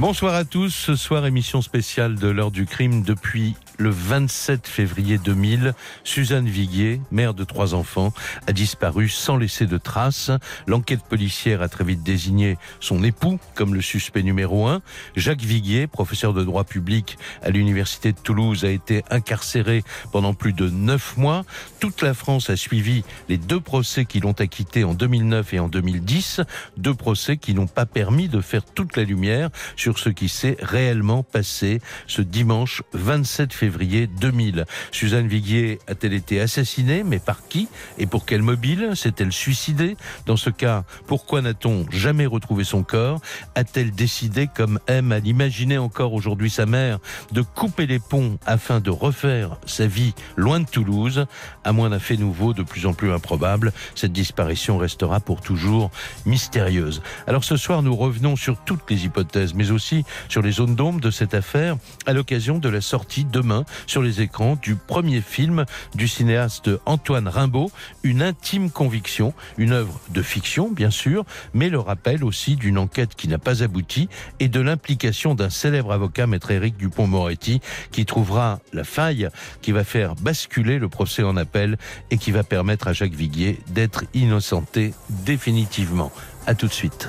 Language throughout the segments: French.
Bonsoir à tous. Ce soir, émission spéciale de l'heure du crime depuis le 27 février 2000, Suzanne Viguier, mère de trois enfants, a disparu sans laisser de traces. L'enquête policière a très vite désigné son époux comme le suspect numéro un. Jacques Viguier, professeur de droit public à l'université de Toulouse, a été incarcéré pendant plus de neuf mois. Toute la France a suivi les deux procès qui l'ont acquitté en 2009 et en 2010. Deux procès qui n'ont pas permis de faire toute la lumière sur ce qui s'est réellement passé ce dimanche 27 février février 2000. Suzanne Viguier a-t-elle été assassinée? Mais par qui? Et pour quel mobile S'est-elle suicidée? Dans ce cas, pourquoi n'a-t-on jamais retrouvé son corps? A-t-elle décidé, comme aime à l'imaginer encore aujourd'hui sa mère, de couper les ponts afin de refaire sa vie loin de Toulouse? À moins d'un fait nouveau de plus en plus improbable, cette disparition restera pour toujours mystérieuse. Alors ce soir, nous revenons sur toutes les hypothèses, mais aussi sur les zones d'ombre de cette affaire à l'occasion de la sortie demain sur les écrans du premier film du cinéaste Antoine Rimbaud, Une intime conviction, une œuvre de fiction bien sûr, mais le rappel aussi d'une enquête qui n'a pas abouti et de l'implication d'un célèbre avocat, maître Éric Dupont-Moretti, qui trouvera la faille qui va faire basculer le procès en appel et qui va permettre à Jacques Viguier d'être innocenté définitivement. À tout de suite.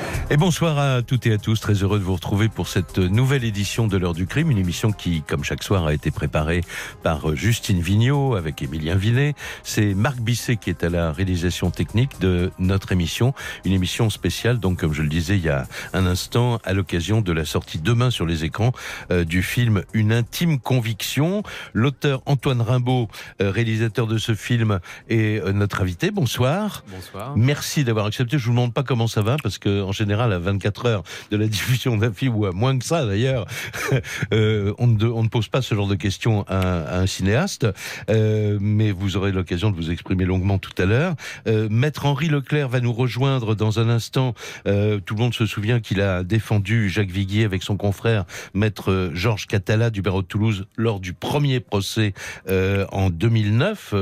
Et bonsoir à toutes et à tous, très heureux de vous retrouver pour cette nouvelle édition de l'heure du crime, une émission qui, comme chaque soir, a été préparée par Justine Vignot avec Émilien Villet. C'est Marc Bisset qui est à la réalisation technique de notre émission, une émission spéciale, donc comme je le disais il y a un instant, à l'occasion de la sortie demain sur les écrans euh, du film Une intime conviction. L'auteur Antoine Rimbaud, euh, réalisateur de ce film, est euh, notre invité. Bonsoir. Bonsoir. Merci d'avoir accepté. Je vous demande pas comment ça va parce que en général à 24 heures de la diffusion d'un film, ou à moins que ça d'ailleurs, euh, on, ne, pose pas ce genre de questions à, un cinéaste, euh, mais vous aurez l'occasion de vous exprimer longuement tout à l'heure. Euh, Maître Henri Leclerc va nous rejoindre dans un instant. Tout le monde se souvient qu'il a défendu Jacques Viguier avec son confrère, Maître Georges Catala du barreau de Toulouse, lors du premier procès en 2009.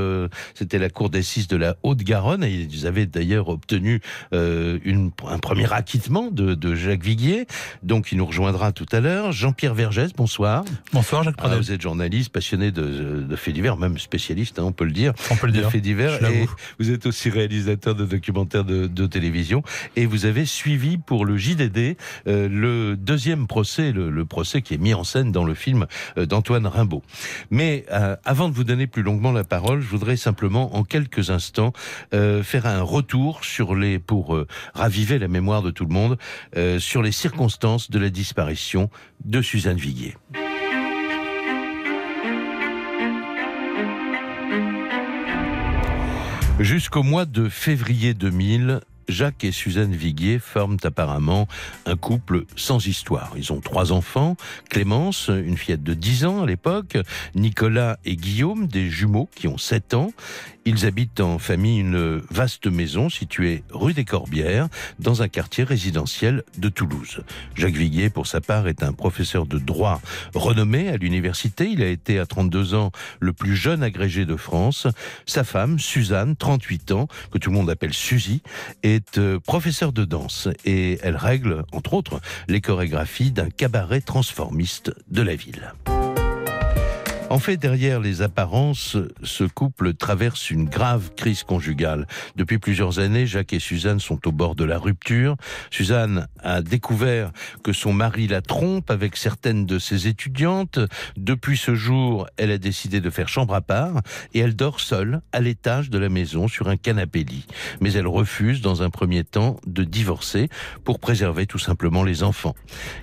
C'était la cour d'assises de la Haute-Garonne et ils avaient d'ailleurs obtenu un premier acquittement de, Jacques Viguier. Donc, il nous rejoindra tout à l'heure. Jean-Pierre Vergès, bonsoir. Bonsoir, Jacques Pradel. vous êtes journaliste, passionné de, faits divers, même spécialiste, hein, on peut le dire. On peut le de dire. faits divers. Et vous êtes aussi réalisateur de documentaires de, télévision. Et vous avez suivi pour le JDD euh, le deuxième procès, le, procès qui est mis en scène dans le film euh, d'Antoine Rimbaud. Mais euh, avant de vous donner plus longuement la parole, je voudrais simplement, en quelques instants, faire un retour sur les pour raviver la mémoire de tout le monde euh, sur les circonstances de la disparition de Suzanne Viguier. Jusqu'au mois de février 2000, Jacques et Suzanne Viguier forment apparemment un couple sans histoire. Ils ont trois enfants, Clémence, une fillette de 10 ans à l'époque, Nicolas et Guillaume, des jumeaux qui ont 7 ans. Ils habitent en famille une vaste maison située rue des Corbières, dans un quartier résidentiel de Toulouse. Jacques Viguier, pour sa part, est un professeur de droit renommé à l'université. Il a été à 32 ans le plus jeune agrégé de France. Sa femme, Suzanne, 38 ans, que tout le monde appelle Suzy, est euh, professeure de danse et elle règle, entre autres, les chorégraphies d'un cabaret transformiste de la ville. En fait, derrière les apparences, ce couple traverse une grave crise conjugale. Depuis plusieurs années, Jacques et Suzanne sont au bord de la rupture. Suzanne a découvert que son mari la trompe avec certaines de ses étudiantes. Depuis ce jour, elle a décidé de faire chambre à part et elle dort seule à l'étage de la maison sur un canapé lit. Mais elle refuse dans un premier temps de divorcer pour préserver tout simplement les enfants.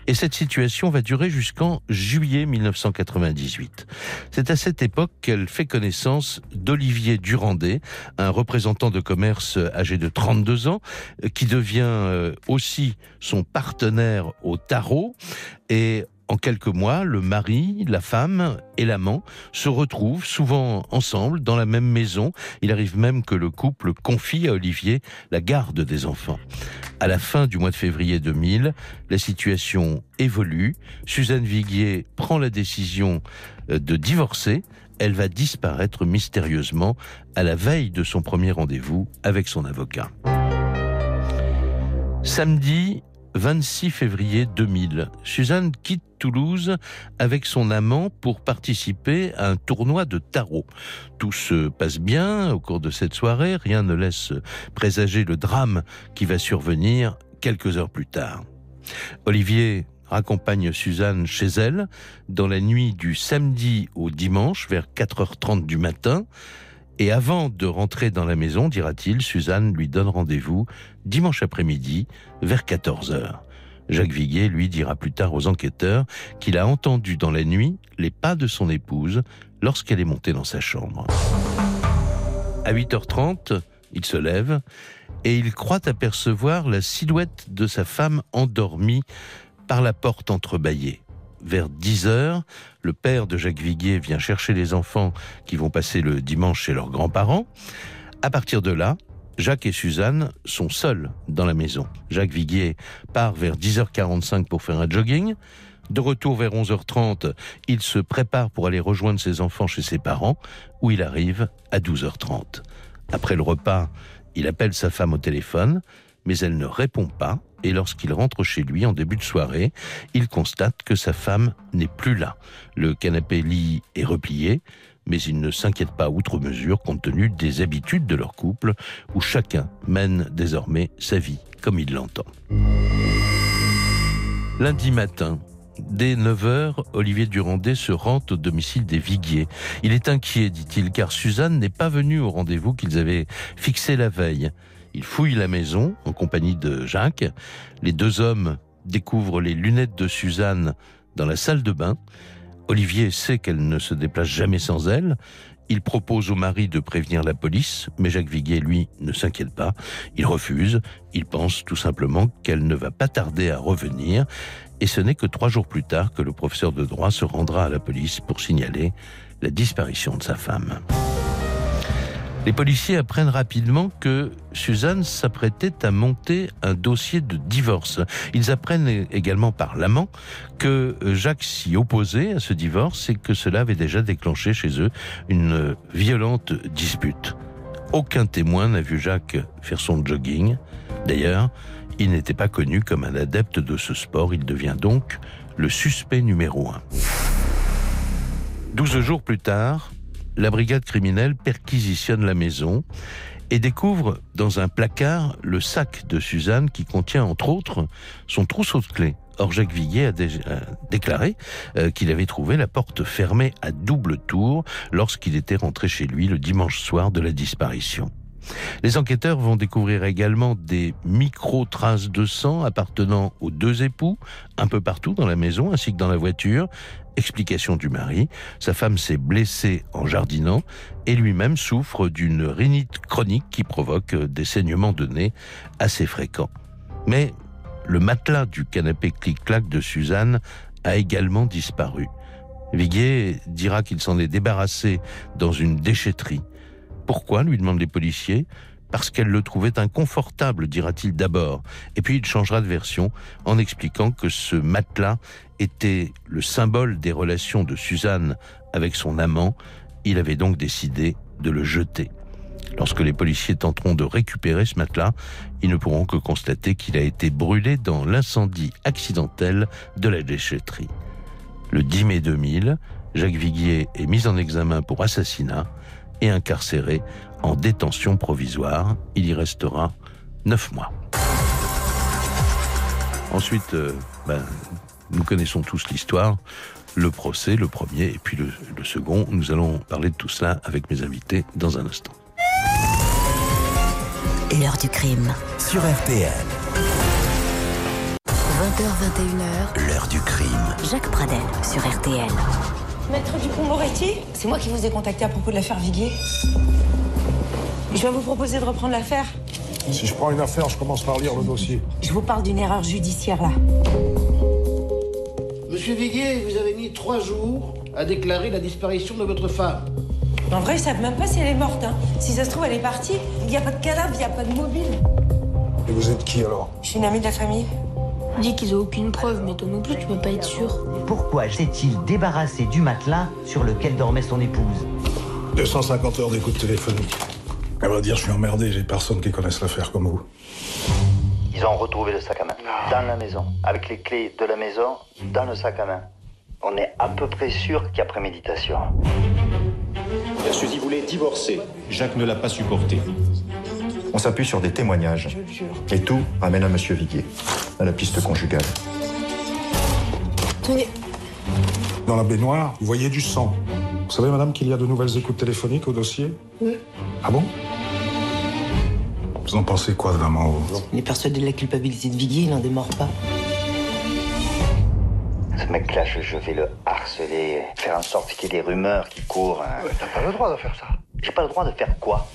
Et cette situation va durer jusqu'en juillet 1998. C'est à cette époque qu'elle fait connaissance d'Olivier Durandet, un représentant de commerce âgé de 32 ans, qui devient euh, aussi son partenaire au tarot. Et En quelques mois, le mari, la femme et l'amant se retrouvent souvent ensemble dans la même maison. Il arrive même que le couple confie à Olivier la garde des enfants. À la fin du mois de février 2000, la situation évolue. Suzanne Viguier prend la décision euh, de divorcer. Elle va disparaître mystérieusement à la veille de son premier rendez-vous avec son avocat. Samedi 26 février 2000, Suzanne quitte Toulouse avec son amant pour participer à un tournoi de tarot. Tout se passe bien au cours de cette soirée, rien ne laisse présager le drame qui va survenir quelques heures plus tard. Olivier raccompagne Suzanne chez elle dans la nuit du samedi au dimanche vers 4h30 du matin. Et avant de rentrer dans la maison, dira-t-il, Suzanne lui donne rendez-vous dimanche après-midi vers 14h. Jacques Viguier, lui, dira plus tard aux enquêteurs qu'il a entendu dans la nuit les pas de son épouse lorsqu'elle est montée dans sa chambre. À 8h30, il se lève et il croit apercevoir la silhouette de sa femme endormie par la porte entrebâillée vers 10 heures, le père de Jacques Viguier vient chercher les enfants qui vont passer le dimanche chez leurs grands-parents. À partir de là, Jacques et Suzanne sont seuls dans la maison. Jacques Viguier part vers 10h45 pour faire un jogging. De retour vers 11h30, il se prépare pour aller rejoindre ses enfants chez ses parents, où il arrive à 12h30. Après le repas, il appelle sa femme au téléphone, mais elle ne répond pas et lorsqu'il rentre chez lui en début de soirée, il constate que sa femme n'est plus là. Le canapé lit est replié, mais il ne s'inquiète pas outre mesure compte tenu des habitudes de leur couple où chacun mène désormais sa vie comme il l'entend. Lundi matin, Dès 9h, Olivier Durandet se rend au domicile des Viguiers. Il est inquiet, dit-il, car Suzanne n'est pas venue au rendez-vous qu'ils avaient fixé la veille. Il fouille la maison en compagnie de Jacques. Les deux hommes découvrent les lunettes de Suzanne dans la salle de bain. Olivier sait qu'elle ne se déplace jamais sans elle. Il propose au mari de prévenir la police, mais Jacques Viguier, lui, ne s'inquiète pas. Il refuse. Il pense tout simplement qu'elle ne va pas tarder à revenir. Et ce n'est que trois jours plus tard que le professeur de droit se rendra à la police pour signaler la disparition de sa femme. Les policiers apprennent rapidement que Suzanne s'apprêtait à monter un dossier de divorce. Ils apprennent également par l'amant que Jacques s'y opposait à ce divorce et que cela avait déjà déclenché chez eux une violente dispute. Aucun témoin n'a vu Jacques faire son jogging. D'ailleurs, il n'était pas connu comme un adepte de ce sport. Il devient donc le suspect numéro un. Douze jours plus tard, la brigade criminelle perquisitionne la maison et découvre dans un placard le sac de Suzanne qui contient entre autres son trousseau de clés. Or, Jacques Viguier a déclaré euh, qu'il avait trouvé la porte fermée à double tour lorsqu'il était rentré chez lui le dimanche soir de la disparition. Les enquêteurs vont découvrir également des micro-traces de sang appartenant aux deux époux, un peu partout dans la maison ainsi que dans la voiture. Explication du mari, sa femme s'est blessée en jardinant et lui-même souffre d'une rhinite chronique qui provoque des saignements de nez assez fréquents. Mais le matelas du canapé clic-clac de Suzanne a également disparu. Viguier dira qu'il s'en est débarrassé dans une déchetterie. Pourquoi lui demandent les policiers. Parce qu'elle le trouvait inconfortable, dira-t-il d'abord. Et puis il changera de version en expliquant que ce matelas était le symbole des relations de Suzanne avec son amant. Il avait donc décidé de le jeter. Lorsque les policiers tenteront de récupérer ce matelas, ils ne pourront que constater qu'il a été brûlé dans l'incendie accidentel de la déchetterie. Le 10 mai 2000, Jacques Viguier est mis en examen pour assassinat et incarcéré en détention provisoire. Il y restera neuf mois. Ensuite, euh, ben, nous connaissons tous l'histoire, le procès, le premier, et puis le, le second. Nous allons parler de tout cela avec mes invités dans un instant. L'heure du crime. Sur RTL. 20h21h. L'heure du crime. Jacques Pradel sur RTL. Maître Dupont-Moretti C'est moi qui vous ai contacté à propos de l'affaire Viguier. Je vais vous proposer de reprendre l'affaire. Si je prends une affaire, je commence par lire le dossier. Je vous parle d'une erreur judiciaire là. Monsieur Viguier, vous avez mis trois jours à déclarer la disparition de votre femme. En vrai, ils savent même pas si elle est morte. Hein. Si ça se trouve, elle est partie. Il n'y a pas de cadavre, il n'y a pas de mobile. Et vous êtes qui alors? Je suis une amie de la famille. Dis qu'ils ont aucune preuve, mais toi non plus, tu peux pas être sûr. Pourquoi s'est-il débarrassé du matelas sur lequel dormait son épouse 250 heures d'écoute téléphonique. À vrai dire, je suis emmerdé, j'ai personne qui connaisse l'affaire comme vous. Ils ont retrouvé le sac à main dans la maison, avec les clés de la maison dans le sac à main. On est à peu près sûr qu'il y a préméditation. Suzy voulait divorcer. Jacques ne l'a pas supporté. On s'appuie sur des témoignages. Et tout amène à Monsieur Viguier, à la piste conjugale. Tenez. Dans la baignoire, vous voyez du sang. Vous savez, madame, qu'il y a de nouvelles écoutes téléphoniques au dossier Oui. Ah bon Vous en pensez quoi vraiment vous Il est persuadé de la culpabilité de Viguier, il n'en démord pas. Ce mec-là, je, je vais le harceler, faire en sorte qu'il y ait des rumeurs qui courent. hein. Ouais, T'as pas le droit de faire ça. J'ai pas le droit de faire quoi?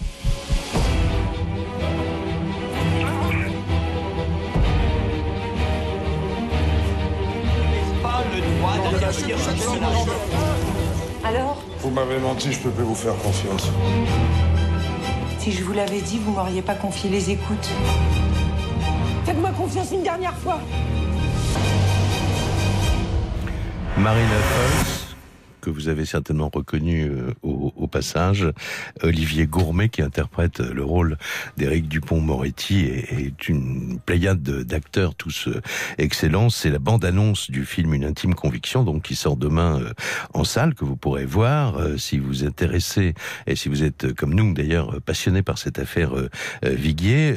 Alors, Vous m'avez menti, je peux plus vous faire confiance. si je vous l'avais dit, vous m'auriez pas confié les écoutes. Faites-moi confiance une dernière fois. Marina Foïs, que vous avez certainement reconnu euh, au, passage, Olivier Gourmet qui interprète euh, le rôle d'Éric Dupont-Moretti est, une pléiade de- d'acteurs tous euh, excellents. C'est la bande-annonce du film Une intime conviction, donc qui sort demain en salle que vous pourrez voir si vous intéressez et si vous êtes comme nous d'ailleurs passionné par cette affaire Viguier.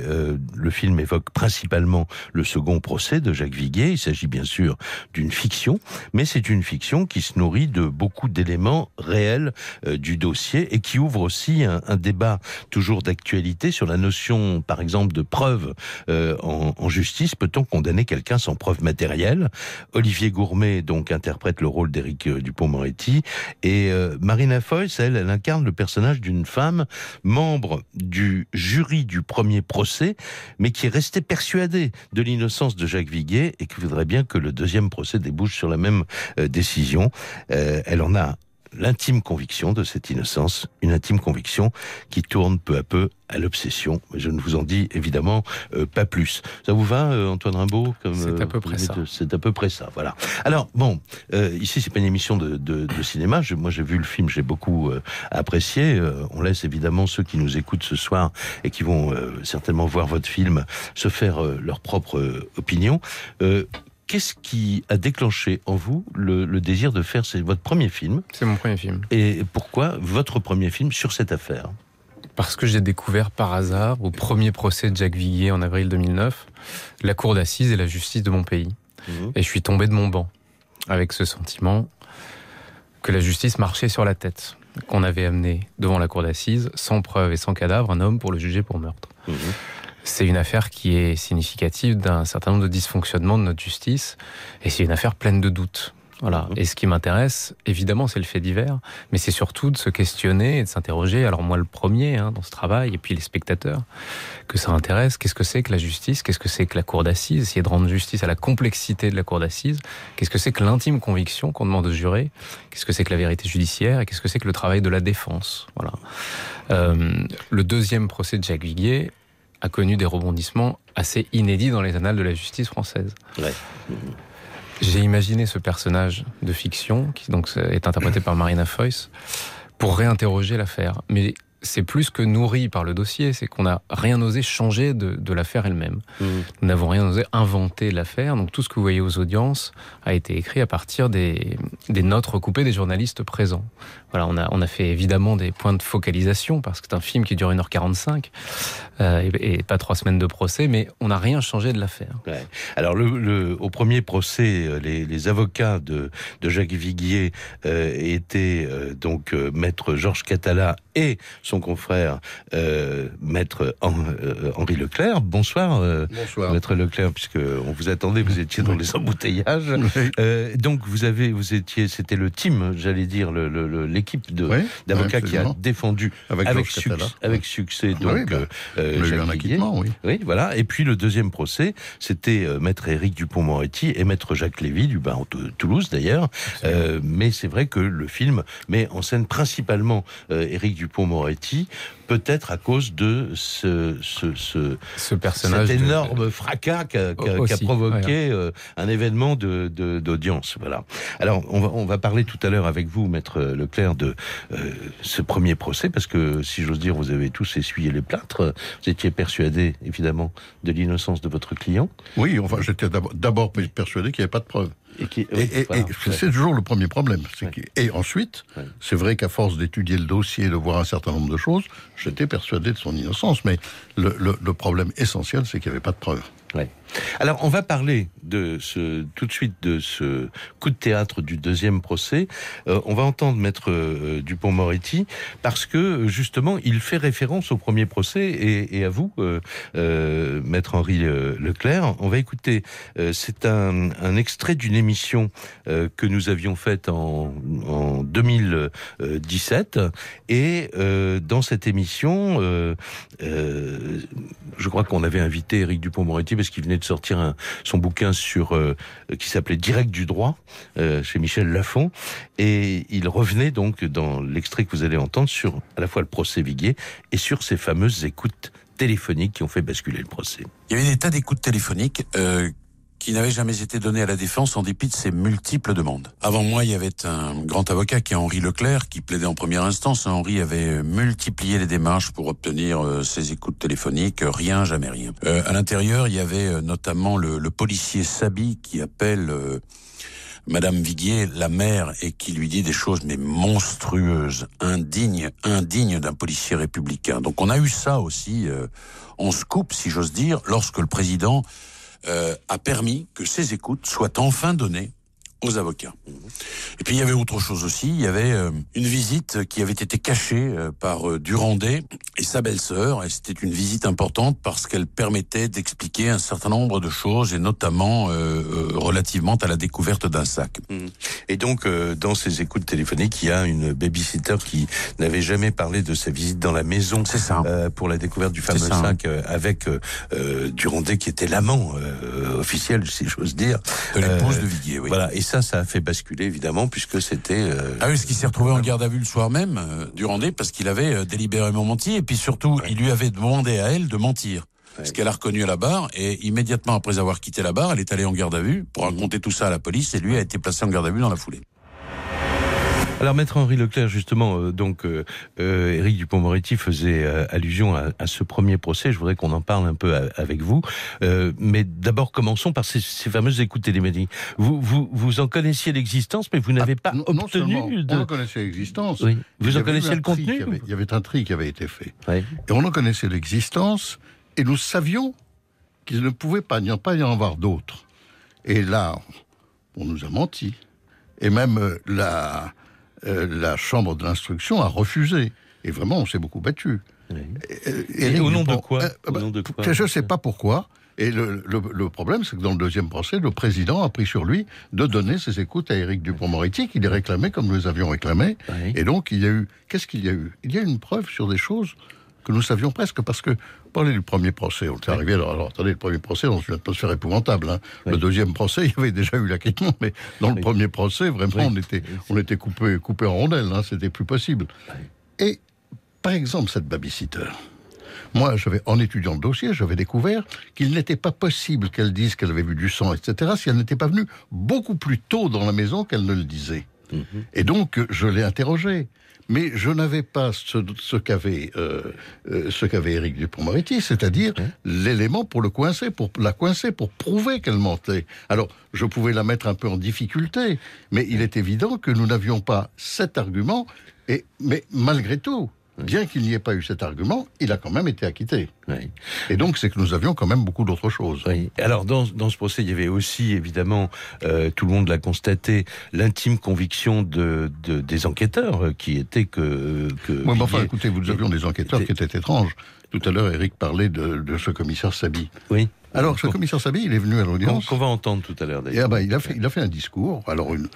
Le film évoque principalement le second procès de Jacques Viguier. Il s'agit bien sûr d'une fiction, mais c'est une fiction qui se nourrit de beaucoup d'éléments réels euh, du dossier et qui ouvre aussi un, débat toujours d'actualité sur la notion, par exemple, de preuve euh, en, justice. Peut-on condamner quelqu'un sans preuve matérielle? Olivier Gourmet donc interprète le rôle d'Éric euh, Dupont-Moretti et euh, Marina Foïs, elle, elle incarne le personnage d'une femme membre du jury du premier procès, mais qui est restée persuadée de l'innocence de Jacques Viguier et qui voudrait bien que le deuxième procès débouche sur la même décision. Elle en a l'intime conviction de cette innocence, une intime conviction qui tourne peu à peu à l'obsession. Je ne vous en dis évidemment euh, pas plus. Ça vous va, euh, Antoine Rimbaud comme, C'est à peu euh, près vous ça. C'est à peu près ça. Voilà. Alors bon, ici c'est pas une émission de, de, de cinéma. Je- moi j'ai vu le film, j'ai beaucoup apprécié. On laisse évidemment ceux qui nous écoutent ce soir et qui vont certainement voir votre film se faire leur propre opinion. Qu'est-ce qui a déclenché en vous le, le désir de faire c'est votre premier film C'est mon premier film. et pourquoi votre premier film sur cette affaire Parce que j'ai découvert par hasard, au premier procès de Jacques Viguier en avril 2009, la cour d'assises et la justice de mon pays. Mhm. Et je suis tombé de mon banc avec ce sentiment que la justice marchait sur la tête, qu'on avait amené devant la cour d'assises, sans preuve et sans cadavre, un homme pour le juger pour meurtre. Mhm. C'est une affaire qui est significative d'un certain nombre de dysfonctionnements de notre justice, et c'est une affaire pleine de doutes. Voilà. Mhm. Et ce qui m'intéresse, évidemment, c'est le fait divers, mais c'est surtout de se questionner et de s'interroger. Alors moi, le premier hein, dans ce travail, et puis les spectateurs, que ça intéresse. Qu'est-ce que c'est que la justice Qu'est-ce que c'est que la cour d'assises Essayer de rendre justice à la complexité de la cour d'assises. Qu'est-ce que c'est que l'intime conviction qu'on demande aux jurés Qu'est-ce que c'est que la vérité judiciaire Et qu'est-ce que c'est que le travail de la défense Voilà. Euh, le deuxième procès de Jacques Viguier a connu des rebondissements assez inédits dans les annales de la justice française. Ouais. J'ai imaginé ce personnage de fiction, qui donc est interprété par Marina Foïs, pour réinterroger l'affaire. Mais c'est plus que nourri par le dossier, c'est qu'on n'a rien osé changer de, de l'affaire elle-même. Mhm. Nous n'avons rien osé inventer l'affaire, donc tout ce que vous voyez aux audiences a été écrit à partir des, des notes recoupées des journalistes présents. Voilà, on a, on a fait évidemment des points de focalisation, parce que c'est un film qui dure 1h45, euh, et, et pas trois semaines de procès, mais on n'a rien changé de l'affaire. Ouais. Alors, le, le- au premier procès, euh, les, les avocats de, de Jacques Viguier euh, étaient euh, donc euh, maître Georges Catala et son confrère, euh, maître euh, Henri Leclerc. Bonsoir, Bonsoir. maître Leclerc, puisque on vous attendait, vous étiez dans les embouteillages. donc vous avez, vous étiez, c'était le team, j'allais dire, l'équipe le, de d'avocats qui a défendu avec, avec, succès, avec succès donc bah, un acquittement, oui. Oui, voilà. Et puis le deuxième procès, c'était maître Éric Dupont-Moretti et maître Jacques Lévy du bain de Toulouse d'ailleurs. mais c'est vrai que le film met en scène principalement euh, Éric Dupont-Moretti, peut-être à cause de ce, ce, ce, ce personnage cet énorme fracas qu'a provoqué euh, un événement de d'audience. Voilà. Alors on va, on va parler tout à l'heure avec vous, maître Leclerc, de euh, ce premier procès, parce que si j'ose dire, vous avez tous essuyé les plâtres. Vous étiez persuadé, évidemment, de l'innocence de votre client. Oui, enfin, j'étais d'abord persuadé qu'il n'y avait pas de preuves. Et, c'est toujours le premier problème. Et ensuite, c'est vrai qu'à force d'étudier le dossier, de voir un certain nombre de choses, j'étais persuadé de son innocence. Mais le, le problème essentiel, c'est qu'il n'y avait pas de preuves. Ouais. Alors, on va parler de ce, tout de suite de ce coup de théâtre du deuxième procès. Euh, on va entendre Maître euh, Dupont-Moretti parce que justement, il fait référence au premier procès et, et à vous, euh, euh Maître Henri Leclerc. On va écouter. C'est un, un, extrait d'une émission que nous avions faite en, en 2017 et dans cette émission, je crois qu'on avait invité Éric Dupont-Moretti parce qu'il venait de sortir son bouquin sur euh, qui s'appelait Direct du droit euh, chez Michel Lafon et il revenait donc dans l'extrait que vous allez entendre sur à la fois le procès Viguier et sur ces fameuses écoutes téléphoniques qui ont fait basculer le procès. Il y avait des tas d'écoutes téléphoniques euh, qui n'avait jamais été donné à la défense en dépit de ses multiples demandes. Avant moi, il y avait un grand avocat qui est Henri Leclerc, qui plaidait en première instance. Henri avait multiplié les démarches pour obtenir euh, ses écoutes téléphoniques. Rien, jamais rien. Euh, à l'intérieur, il y avait euh, notamment le, policier Sabi qui appelle... Madame Viguier, la mère, et qui lui dit des choses mais monstrueuses, indignes, indignes d'un policier républicain. Donc on a eu ça aussi en scoop, si j'ose dire, lorsque le président euh, a permis que ces écoutes soient enfin données aux avocats. Et puis il y avait autre chose aussi, il y avait euh, une visite qui avait été cachée euh, par euh, Durandet et sa belle-sœur, et c'était une visite importante parce qu'elle permettait d'expliquer un certain nombre de choses, et notamment relativement à la découverte d'un sac. Mmh. Et donc, dans ces écoutes téléphoniques, il y a une babysitter qui n'avait jamais parlé de sa visite dans la maison C'est ça. pour la découverte du fameux sac avec Durandet qui était l'amant officiel, si j'ose dire. De l'épouse de Viguier, oui. Voilà, et ça, ça a fait basculer évidemment, puisque c'était. Euh, ah oui, ce qui s'est retrouvé en garde à vue le soir même, euh, Durandé, parce qu'il avait euh, délibérément menti, et puis surtout, il lui avait demandé à elle de mentir. Ce qu'elle a reconnu à la barre, et immédiatement après avoir quitté la barre, elle est allée en garde à vue pour raconter tout ça à la police, et lui a été placé en garde à vue dans la foulée. Alors, maître Henri Leclerc, justement, euh, donc euh, euh, Éric Dupont-Moretti faisait allusion à, ce premier procès. Je voudrais qu'on en parle un peu avec vous. mais d'abord, commençons par ces, fameuses écoutes télémétriques. Vous, vous, vous en connaissiez l'existence, mais vous n'avez pas ah, obtenu. Non de... On en connaissait l'existence. Oui. Vous en connaissiez le contenu il y, avait, un tri qui avait été fait. Et on en connaissait l'existence, et nous savions qu'il ne pouvait pas, n'y pas y en avoir d'autres. Et là, on nous a menti. Et même la, euh, la chambre de l'instruction a refusé. Et vraiment, on s'est beaucoup battu. Et, au, nom de quoi, euh, bah, Je ne sais pas pourquoi. Et le, problème, c'est que dans le deuxième procès, le président a pris sur lui de donner ses écoutes à Éric Dupond-Moretti, qu'il les réclamait comme nous les avions réclamés. Et donc, il y a eu. Qu'est-ce qu'il y a eu? Il y a une preuve sur des choses que nous savions presque, parce que parler du premier procès, on est arrivé, alors, alors, attendez, le premier procès dans une atmosphère épouvantable. Hein. Le deuxième procès, il y avait déjà eu l'acquittement, mais dans le premier procès, vraiment, on était, on était coupé, coupé en rondelles, hein, c'était plus possible. Et, par exemple, cette babysitter, moi, j'avais, en étudiant le dossier, j'avais découvert qu'il n'était pas possible qu'elle dise qu'elle avait vu du sang, etc., si elle n'était pas venue beaucoup plus tôt dans la maison qu'elle ne le disait. Mhm. Et donc, je l'ai interrogée mais je n'avais pas ce, qu'avait euh, euh, ce qu'avait Éric Dupond-Moretti, c'est-à-dire l'élément pour le coincer, pour la coincer, pour prouver qu'elle mentait. Alors, je pouvais la mettre un peu en difficulté, mais il est évident que nous n'avions pas cet argument. Et mais malgré tout, bien qu'il n'y ait pas eu cet argument, il a quand même été acquitté. Et donc, c'est que nous avions quand même beaucoup d'autres choses. Oui. Alors, dans, dans, ce procès, il y avait aussi, évidemment, euh, tout le monde l'a constaté, l'intime conviction de, de, des enquêteurs, euh, qui était que... que oui, mais enfin, écoutez, nous avions des enquêteurs qui étaient étranges. Tout à l'heure, Eric parlait de, de, ce commissaire Sabi. Oui. Alors, ce commissaire Sabi, il est venu à l'audience. Qu'on va entendre tout à l'heure, d'ailleurs. Ah ben, il, a fait, il a fait un discours, alors une,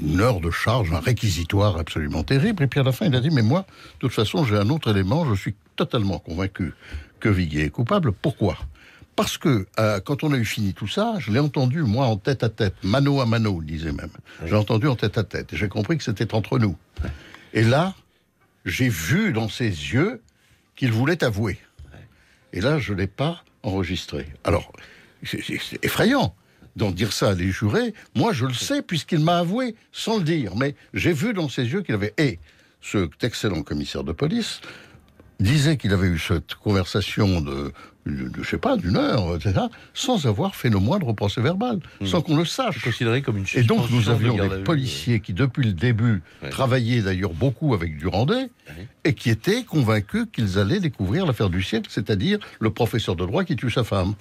une heure de charge, un réquisitoire absolument terrible. Et puis à la fin, il a dit Mais moi, de toute façon, j'ai un autre élément. Je suis totalement convaincu que Viguier est coupable. Pourquoi? Parce que euh, quand on a eu fini tout ça, je l'ai entendu, moi, en tête à tête, mano à mano, disait même. J'ai entendu en tête à tête. Et j'ai compris que c'était entre nous. Et là, j'ai vu dans ses yeux qu'il voulait avouer. Et là, je ne l'ai pas enregistré. Alors, c'est effrayant d'en dire ça à des jurés. Moi, je le sais, puisqu'il m'a avoué, sans le dire. Mais j'ai vu dans ses yeux qu'il avait... Et ce excellent commissaire de police disait qu'il avait eu cette conversation de, de, de je sais pas, d'une heure, etc., sans avoir fait le moindre procès verbal, mmh. sans qu'on le sache. Considéré comme une Et donc nous avions des policiers qui, depuis le début, ouais. travaillaient d'ailleurs beaucoup avec Durandet. Et qui étaient convaincus qu'ils allaient découvrir l'affaire du siècle, c'est-à-dire le professeur de droit qui tue sa femme.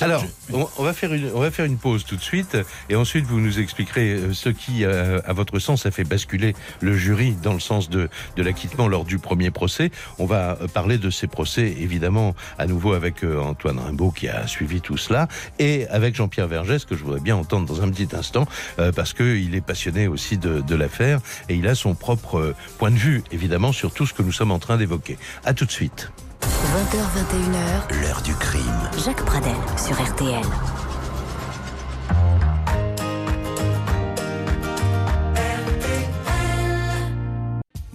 Alors, on, va faire une, on va faire une pause tout de suite, et ensuite vous nous expliquerez euh, ce qui, euh, à votre sens, a fait basculer le jury dans le sens de, de l'acquittement lors du premier procès. On va euh, parler de ces procès, évidemment, à nouveau avec Antoine Rimbaud qui a suivi tout cela, et avec Jean-Pierre Vergès, que je voudrais bien entendre dans un petit instant, parce qu'il est passionné aussi de, de l'affaire, et il a son propre point de vue, évidemment, sur tout ce que nous sommes en train d'évoquer. À tout de suite. 20h, 21h, l'heure du crime. Jacques Pradel sur RTL.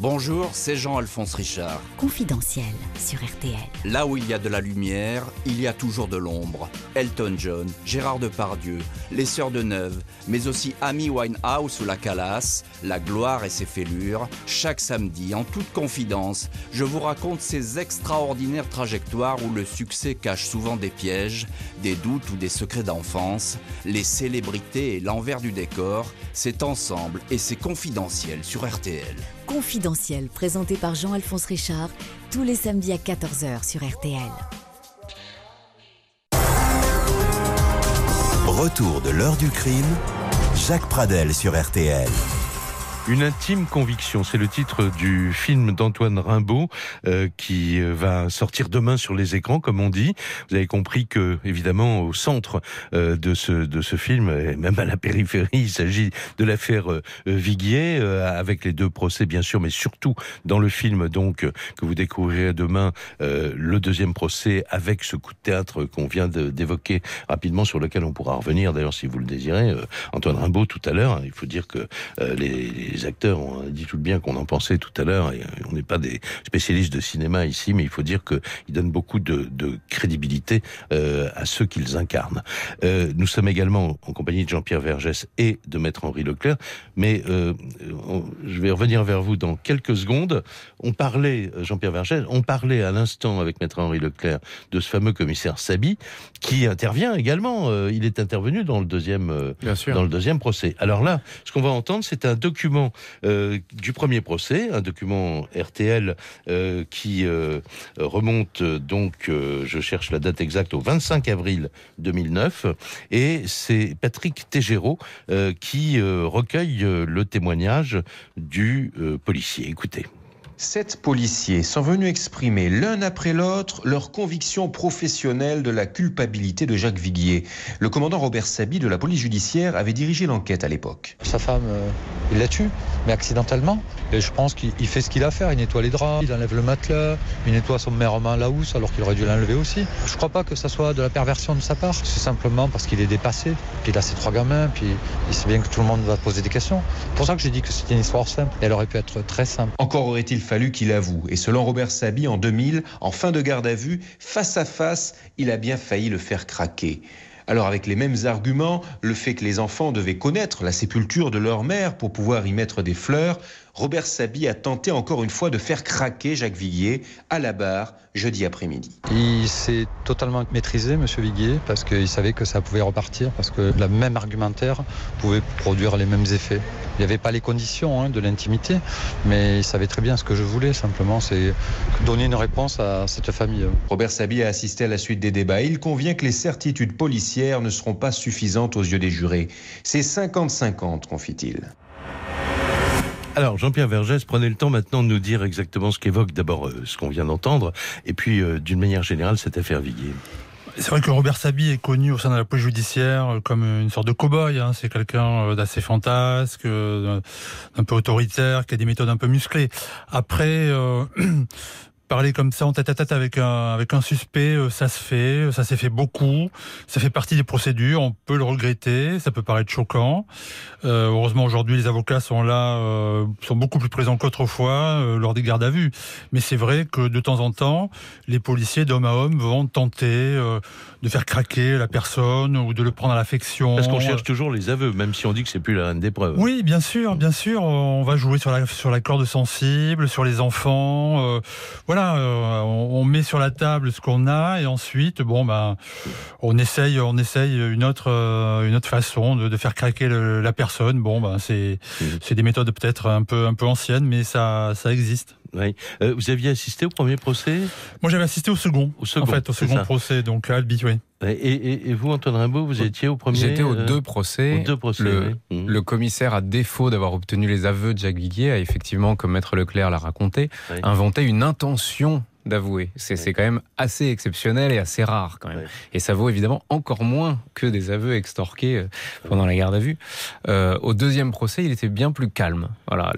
Bonjour, c'est Jean-Alphonse Richard. Confidentiel sur RTL. Là où il y a de la lumière, il y a toujours de l'ombre. Elton John, Gérard Depardieu, Les Sœurs de Neuve, mais aussi Amy Winehouse ou La Calas, La gloire et ses fêlures. Chaque samedi, en toute confidence, je vous raconte ces extraordinaires trajectoires où le succès cache souvent des pièges, des doutes ou des secrets d'enfance. Les célébrités et l'envers du décor, c'est ensemble et c'est confidentiel sur RTL. Confidentiel, présenté par Jean-Alphonse Richard, tous les samedis à 14h sur RTL. Retour de l'heure du crime, Jacques Pradel sur RTL. Une intime conviction, c'est le titre du film d'Antoine Rimbaud euh, qui va sortir demain sur les écrans, comme on dit. Vous avez compris que, évidemment, au centre euh, de ce de ce film, et même à la périphérie, il s'agit de l'affaire euh, Viguier, avec les deux procès, bien sûr, mais surtout dans le film, donc que vous découvrirez demain, le deuxième procès avec ce coup de théâtre qu'on vient d'évoquer rapidement, sur lequel on pourra revenir. D'ailleurs, si vous le désirez, Antoine Rimbaud tout à l'heure. Il faut dire que les les acteurs ont dit tout le bien qu'on en pensait tout à l'heure, et on n'est pas des spécialistes de cinéma ici, mais il faut dire qu'ils donnent beaucoup de, de crédibilité euh, à ceux qu'ils incarnent. Euh, nous sommes également en compagnie de Jean-Pierre Vergès et de Maître Henri Leclerc, mais euh, on, je vais revenir vers vous dans quelques secondes. On parlait, Jean-Pierre Vergès, on parlait à l'instant avec Maître Henri Leclerc de ce fameux commissaire Sabi, qui intervient également. Euh, il est intervenu dans le deuxième, euh, dans le deuxième procès. Alors là, ce qu'on va entendre, c'est un document euh, du premier procès, un document RTL euh, qui euh, remonte donc, je cherche la date exacte, au 25 avril 2009, et c'est Patrick Tégéraud qui recueille le témoignage du policier. Écoutez. Sept policiers sont venus exprimer l'un après l'autre leur conviction professionnelle de la culpabilité de Jacques Viguier. Le commandant Robert Sabi de la police judiciaire avait dirigé l'enquête à l'époque. Sa femme, euh, il la tue, mais accidentellement. Et je pense qu'il fait ce qu'il a à faire. Il nettoie les draps, il enlève le matelas, il nettoie son merement à la housse alors qu'il aurait dû l'enlever aussi. Je ne crois pas que ça soit de la perversion de sa part. C'est simplement parce qu'il est dépassé, puis il a ses trois gamins, puis il sait bien que tout le monde va poser des questions. C'est pour ça que j'ai dit que c'était une histoire simple. Et elle aurait pu être très simple. Encore aurait-il fallu qu'il avoue. Et selon Robert Sabi, en 2000, en fin de garde à vue, face à face, il a bien failli le faire craquer. Alors avec les mêmes arguments, le fait que les enfants devaient connaître la sépulture de leur mère pour pouvoir y mettre des fleurs, Robert Sabi a tenté encore une fois de faire craquer Jacques Viguier à la barre jeudi après-midi. Il s'est totalement maîtrisé, Monsieur Viguier, parce qu'il savait que ça pouvait repartir, parce que le même argumentaire pouvait produire les mêmes effets. Il n'y avait pas les conditions hein, de l'intimité, mais il savait très bien ce que je voulais, simplement, c'est donner une réponse à cette famille. Robert Sabi a assisté à la suite des débats. Il convient que les certitudes policières ne seront pas suffisantes aux yeux des jurés. C'est 50-50, confie-t-il. Alors, Jean-Pierre Vergès, prenez le temps maintenant de nous dire exactement ce qu'évoque d'abord euh, ce qu'on vient d'entendre, et puis euh, d'une manière générale cette affaire Viguier. C'est vrai que Robert Sabi est connu au sein de la police judiciaire euh, comme une sorte de cow-boy. Hein. C'est quelqu'un d'assez fantasque, un peu autoritaire, qui a des méthodes un peu musclées. Après, parler comme ça en tête à tête avec un avec un suspect, euh, ça se fait, ça s'est fait beaucoup, ça fait partie des procédures, on peut le regretter, ça peut paraître choquant. Euh, heureusement aujourd'hui les avocats sont là, euh, sont beaucoup plus présents qu'autrefois euh, lors des gardes à vue. Mais c'est vrai que de temps en temps, les policiers d'homme à homme vont tenter euh, de faire craquer la personne ou de le prendre à l'affection. Parce qu'on cherche toujours les aveux, même si on dit que c'est plus la reine des preuves. Oui, bien sûr, bien sûr, on va jouer sur la sur la corde sensible, sur les enfants. voilà voilà, euh, on, met sur la table ce qu'on a et ensuite, bon ben, on essaye, on essaye une autre, euh, une autre façon de, faire craquer la personne. Bon ben, c'est, c'est des méthodes peut-être un peu, un peu anciennes, mais ça, ça existe. Oui. Euh, vous aviez assisté au premier procès? Moi, j'avais assisté au second. Au second, en fait, au second procès, donc à Albi, oui. Et, et, vous, Antoine Rimbaud, vous étiez au premier J'étais aux deux procès. Aux deux procès le, mmh. le, commissaire, à défaut d'avoir obtenu les aveux de Jacques Viguier, a effectivement, comme Maître Leclerc l'a raconté, inventé une intention d'avouer. C'est quand même assez exceptionnel et assez rare quand même. Et ça vaut évidemment encore moins que des aveux extorqués euh, pendant la garde à vue. Euh, au deuxième procès, il était bien plus calme. Voilà,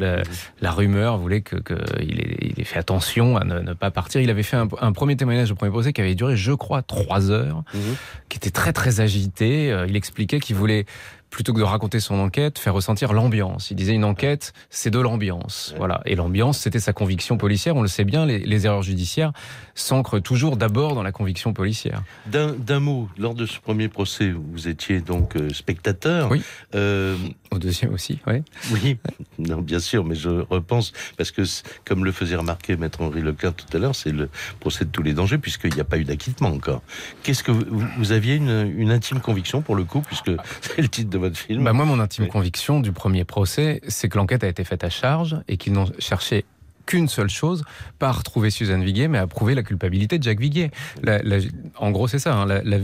la, rumeur voulait qu'il que ait, il ait fait attention à ne, pas partir. Il avait fait un, un, premier témoignage au premier procès qui avait duré, je crois, trois heures, mhm. qui était très très agité. Euh, il expliquait qu'il voulait plutôt que de raconter son enquête, faire ressentir l'ambiance. Il disait une enquête, c'est de l'ambiance. Voilà. Et l'ambiance, c'était sa conviction policière. On le sait bien, les, les erreurs judiciaires s'ancrent toujours d'abord dans la conviction policière. D'un mot, lors de ce premier procès, vous étiez donc euh, spectateur. Oui. Euh... Au deuxième aussi, oui. Oui, non, bien sûr, mais je repense, parce que comme le faisait remarquer Maître Henri Leclerc tout à l'heure, c'est le procès de tous les dangers, puisqu'il n'y a pas eu d'acquittement encore. Qu'est-ce que vous, vous aviez une, une, intime conviction pour le coup, puisque c'est le titre de votre film bah Moi, mon intime conviction du premier procès, c'est que l'enquête a été faite à charge et qu'ils n'ont cherché qu'une seule chose, pas à retrouver Suzanne Viguier, mais à prouver la culpabilité de Jacques Viguier. La, la, en gros, c'est ça. Hein, la,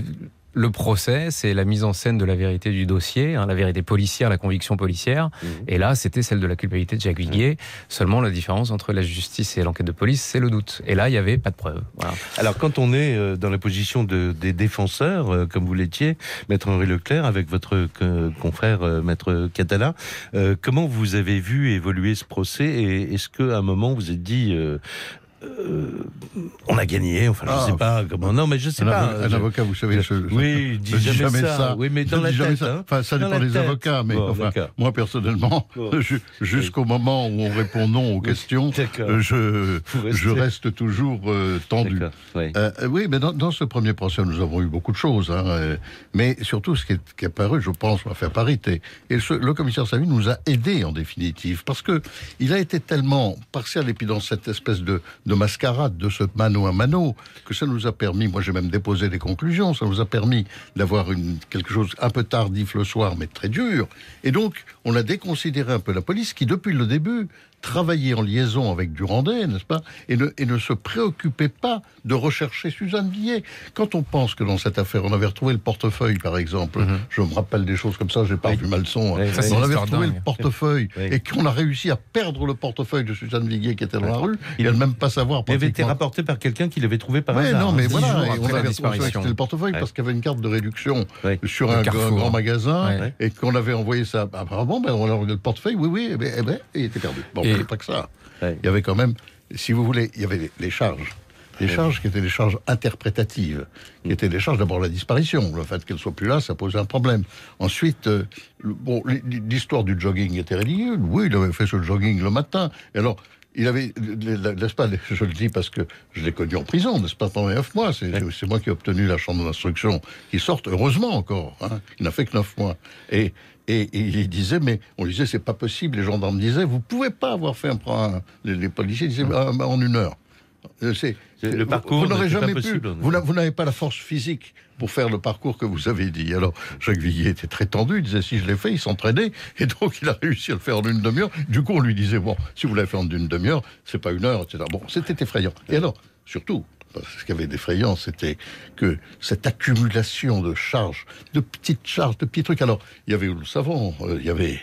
le procès, c'est la mise en scène de la vérité du dossier, hein, la vérité policière, la conviction policière. Mmh. Et là, c'était celle de la culpabilité de Jacques Viguier. Mmh. Seulement, la différence entre la justice et l'enquête de police, c'est le doute. Et là, il n'y avait pas de preuve. Voilà. Alors, quand on est euh, dans la position de, des défenseurs, euh, comme vous l'étiez, Maître Henri Leclerc, avec votre confrère euh, Maître Catala, comment vous avez vu évoluer ce procès? Et est-ce qu'à un moment, vous êtes dit, euh, on a gagné, enfin, je ne sais ah. pas comment. Non, mais je sais pas. un avocat, vous savez, je, oui, dis jamais, jamais ça. Oui, mais dans la tête. Ça. Hein. Enfin, ça dépend des avocats, mais enfin, moi personnellement, jusqu'au moment où on répond non aux questions, euh, je, je reste toujours euh, tendu. Oui. Euh, oui, mais dans, dans, ce premier procès, nous avons eu beaucoup de choses, hein, mais surtout ce qui est, qui est apparu, je pense, va faire parité. Et le commissaire Savine nous a aidés en définitive, parce que il a été tellement partial et puis dans cette espèce de, de de mascarade de ce mano à mano, que ça nous a permis, moi j'ai même déposé des conclusions, ça nous a permis d'avoir quelque chose un peu tardif le soir, mais très dur. Et donc, on a déconsidéré un peu la police qui, depuis le début, travailler en liaison avec Durandais, n'est-ce pas et ne, et ne se préoccupait pas de rechercher Suzanne Guillet. Quand on pense que dans cette affaire, on avait retrouvé le portefeuille, par exemple, mm -hmm. je me rappelle des choses comme ça, j'ai pas oui. vu ma leçon. Oui, hein. on avait retrouvé dingue. le portefeuille oui. et qu'on a réussi à perdre le portefeuille de Suzanne Viguier qui était dans la rue, il ne même pas savoir. Il avait été rapporté par quelqu'un qui l'avait trouvé par hasard. non, mais voilà, et on avait retrouvé le portefeuille parce qu'il y avait une carte de réduction sur un, grand magasin et qu'on avait envoyé ça. Apparemment, ben, on a regardé le portefeuille, oui, oui, et ben, eh ben, il était perdu. Bon, et... pas que ça. Ouais. Il y avait quand même, si vous voulez, il y avait les charges. Les charges qui étaient des charges interprétatives, qui étaient des charges d'abord la disparition. Le fait qu'elle soit plus là, ça posait un problème. Ensuite, euh, bon, l'histoire du jogging était ridicule. Oui, il avait fait ce jogging le matin. Et alors, il avait, n'est-ce pas, je le dis parce que je l'ai connu en prison, n'est-ce pas, pendant neuf mois. C'est moi qui ai obtenu la chambre d'instruction qui sorte, heureusement encore. Hein, il n'a fait que neuf mois. Et Et, et il disait, mais on disait, c'est pas possible. Les gendarmes disaient, vous pouvez pas avoir fait un. Les, les policiers disaient, ah, bah, en une heure. C'est Le vous- parcours Vous, n'aurez jamais pu. vous n'avez pas la force physique pour faire le parcours que vous avez dit. Alors Jacques Villiers était très tendu. Il disait, si je l'ai fait, il s'entraînait, et donc il a réussi à le faire en une demi-heure. Du coup, on lui disait, bon, si vous l'avez fait en une demi-heure, c'est pas une heure, etc. Bon, c'était effrayant. Et alors, surtout. Ce qu'il y avait d'effrayant, c'était que cette accumulation de charges, de petites charges, de petits trucs. Alors, il y avait, nous le savons, euh, il y avait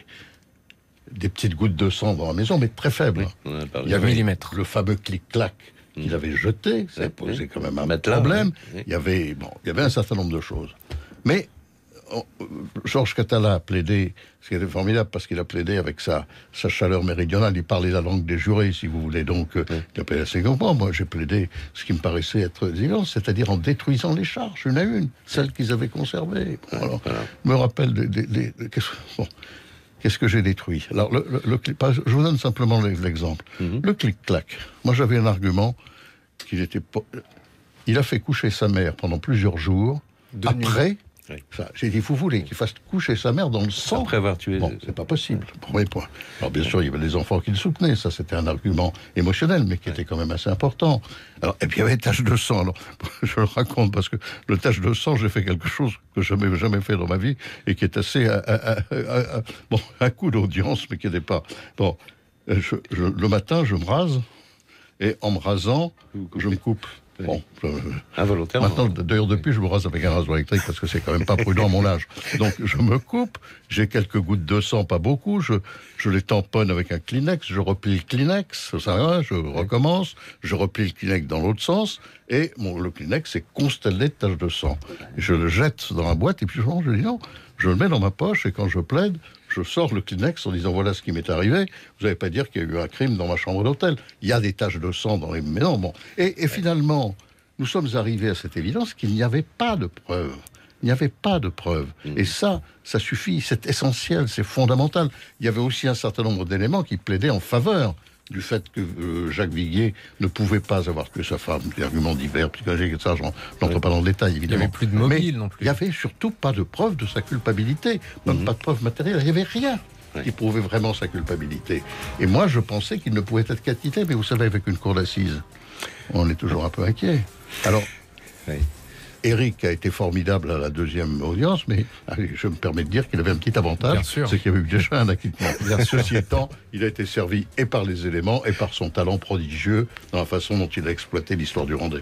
des petites gouttes de sang dans la maison, mais très faibles. Il y avait Millimètres. le fameux clic-clac qu'il avait jeté, ça posait quand même un Matelas, problème. Il y avait, bon, il y avait un certain nombre de choses. Mais Georges Catala a plaidé, ce qui était formidable parce qu'il a plaidé avec sa, sa chaleur méridionale, il parlait la langue des jurés, si vous voulez, donc euh, il a plaidé assez. Moi, j'ai plaidé ce qui me paraissait être évident, c'est-à-dire en détruisant les charges, une à une, celles qu'ils avaient conservées. Bon, alors, me rappelle des... des- des- des- qu'est-ce- bon, Qu'est-ce que j'ai détruit? Alors, le, le- le clic- pas- je vous donne simplement l'exemple. Le clic-clac. Moi, j'avais un argument qu'il était. Il a fait coucher sa mère pendant plusieurs jours. après, j'ai dit, vous voulez qu'il fasse coucher sa mère dans le sang Après avoir tué. Bon, c'est pas possible, premier point. Alors bien sûr, il y avait des enfants qui le soutenaient, ça c'était un argument émotionnel, mais qui était quand même assez important. Alors, et puis il y avait des taches de sang. Alors, je le raconte parce que le tache de sang, j'ai fait quelque chose que je n'avais jamais fait dans ma vie et qui est assez, à, à- à- à- à- bon, un coup d'audience, mais qui n'était pas. Bon, euh, je- je- le matin, je me rase et en me rasant, je me coupe. Bon, je- Involontairement. Maintenant, d'ailleurs, depuis, je me rase avec un rasoir électrique parce que c'est quand même pas prudent à mon âge. Donc, je me coupe, j'ai quelques gouttes de sang, pas beaucoup, je, je les tamponne avec un Kleenex, je replie le Kleenex, ça va, je recommence, je replie le Kleenex dans l'autre sens, et mon, le Kleenex est constellé de taches de sang. Je le jette dans la boîte, et puis je, je dis non, je le mets dans ma poche, et quand je plaide, je sors le Kleenex en disant voilà ce qui m'est arrivé. Vous n'allez pas dire qu'il y a eu un crime dans ma chambre d'hôtel. Il y a des taches de sang dans les maisons. Bon. Et, et finalement, nous sommes arrivés à cette évidence qu'il n'y avait pas de preuves. Il n'y avait pas de preuves. Et ça, ça suffit, c'est essentiel, c'est fondamental. Il y avait aussi un certain nombre d'éléments qui plaidaient en faveur du fait que euh, Jacques Viguier ne pouvait pas avoir tué sa femme, des arguments divers, psychologiques, ça, j'en- j'entre pas dans le détail, évidemment. avait plus de mobile Mais non plus. Il n'y avait surtout pas de preuve de sa culpabilité, même pas de preuve matérielle, il n'y avait rien qui prouvait vraiment sa culpabilité. Et moi, je pensais qu'il ne pouvait être qu'acquitté, mais vous savez, avec une cour d'assises, on est toujours un peu inquiet. Alors, Eric a été formidable à la deuxième audience, mais allez, je me permets de dire qu'il avait un petit Bien avantage, sûr. c'est qu'il y avait eu déjà un acquittement. Ceci étant, il a été servi et par les éléments et par son talent prodigieux dans la façon dont il a exploité l'histoire du Rendez.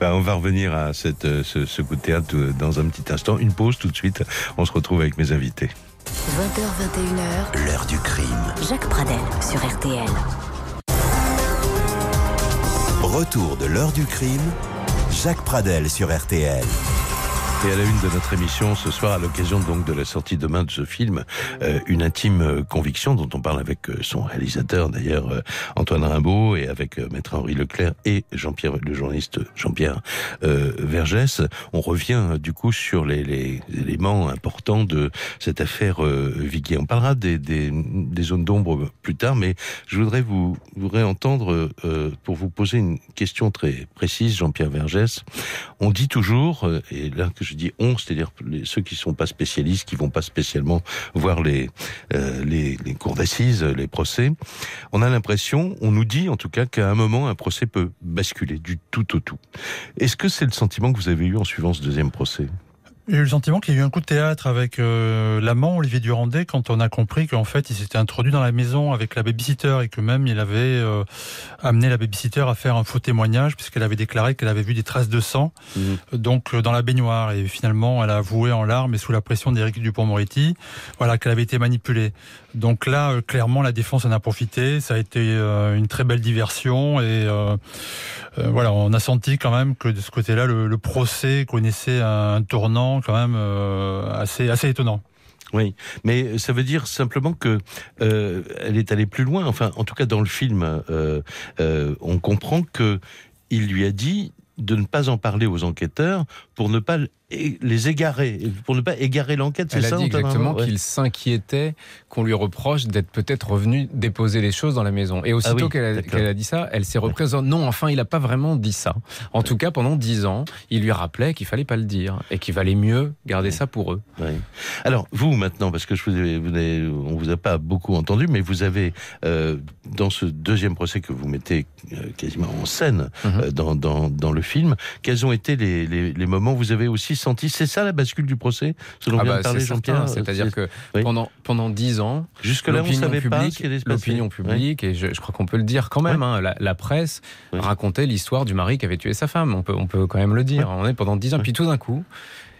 Ben, on va revenir à cette, euh, ce, ce coup de théâtre euh, dans un petit instant. Une pause tout de suite. On se retrouve avec mes invités. 20h, 21h, L'heure du crime. Jacques Pradel sur RTL. Retour de l'heure du crime. Jacques Pradel sur RTL. Et à la une de notre émission ce soir, à l'occasion donc de la sortie demain de ce film, euh, une intime euh, conviction dont on parle avec euh, son réalisateur d'ailleurs Antoine Rimbaud et avec maître Henri Leclerc et Jean-Pierre, le journaliste Jean-Pierre Vergès. On revient du coup sur les, éléments importants de cette affaire Viguier. On parlera des, zones d'ombre plus tard, mais je voudrais vous, vous voudrais entendre euh, pour vous poser une question très précise, Jean-Pierre Vergès. On dit toujours, et là que je dis on, c'est-à-dire ceux qui sont pas spécialistes, qui vont pas spécialement voir les, euh, les, les cours d'assises, les procès, on a l'impression, on nous dit en tout cas qu'à un moment, un procès peut basculer du tout au tout. Est-ce que c'est le sentiment que vous avez eu en suivant ce deuxième procès? J'ai eu le sentiment qu'il y a eu un coup de théâtre avec euh, l'amant Olivier Durandet quand on a compris qu'en fait il s'était introduit dans la maison avec la babysitter et que même il avait euh, amené la babysitter à faire un faux témoignage puisqu'elle avait déclaré qu'elle avait vu des traces de sang euh, donc euh, dans la baignoire et finalement elle a avoué en larmes et sous la pression d'Éric Dupont-Moretti voilà qu'elle avait été manipulée. Donc là euh, clairement la défense en a profité, ça a été euh, une très belle diversion et euh, voilà, on a senti quand même que de ce côté-là, le, procès connaissait un, tournant quand même assez, assez étonnant. Oui, mais ça veut dire simplement que elle est allée plus loin. Enfin, en tout cas, dans le film, on comprend que il lui a dit de ne pas en parler aux enquêteurs pour ne pas les égarer, pour ne pas égarer l'enquête, c'est ça a dit exactement Ouais. qu'il s'inquiétait qu'on lui reproche d'être peut-être revenu déposer les choses dans la maison. Et aussitôt Ah oui, qu'elle a, dit ça, elle s'est reprise en non, enfin, il n'a pas vraiment dit ça. En tout cas, pendant dix ans, il lui rappelait qu'il fallait pas le dire et qu'il valait mieux garder ça pour eux. Alors, vous, maintenant, parce que je vous ai, vous avez- on vous a pas beaucoup entendu, mais vous avez, euh, dans ce deuxième procès que vous mettez euh, quasiment en scène Mhm. euh, dans, dans, dans le film, quels ont été les, les, les moments où vous avez aussi senti, c'est ça la bascule du procès, selon Ah vient bah, de parler c'est certain, Jean-Pierre C'est-à-dire c'est- que oui. pendant, pendant dix ans, Jusque-là, on savait publique-. L'opinion publique, et je, je crois qu'on peut le dire quand même, hein, la, la presse racontait l'histoire du mari qui avait tué sa femme. On peut, on peut quand même le dire. On est pendant dix ans, puis tout d'un coup,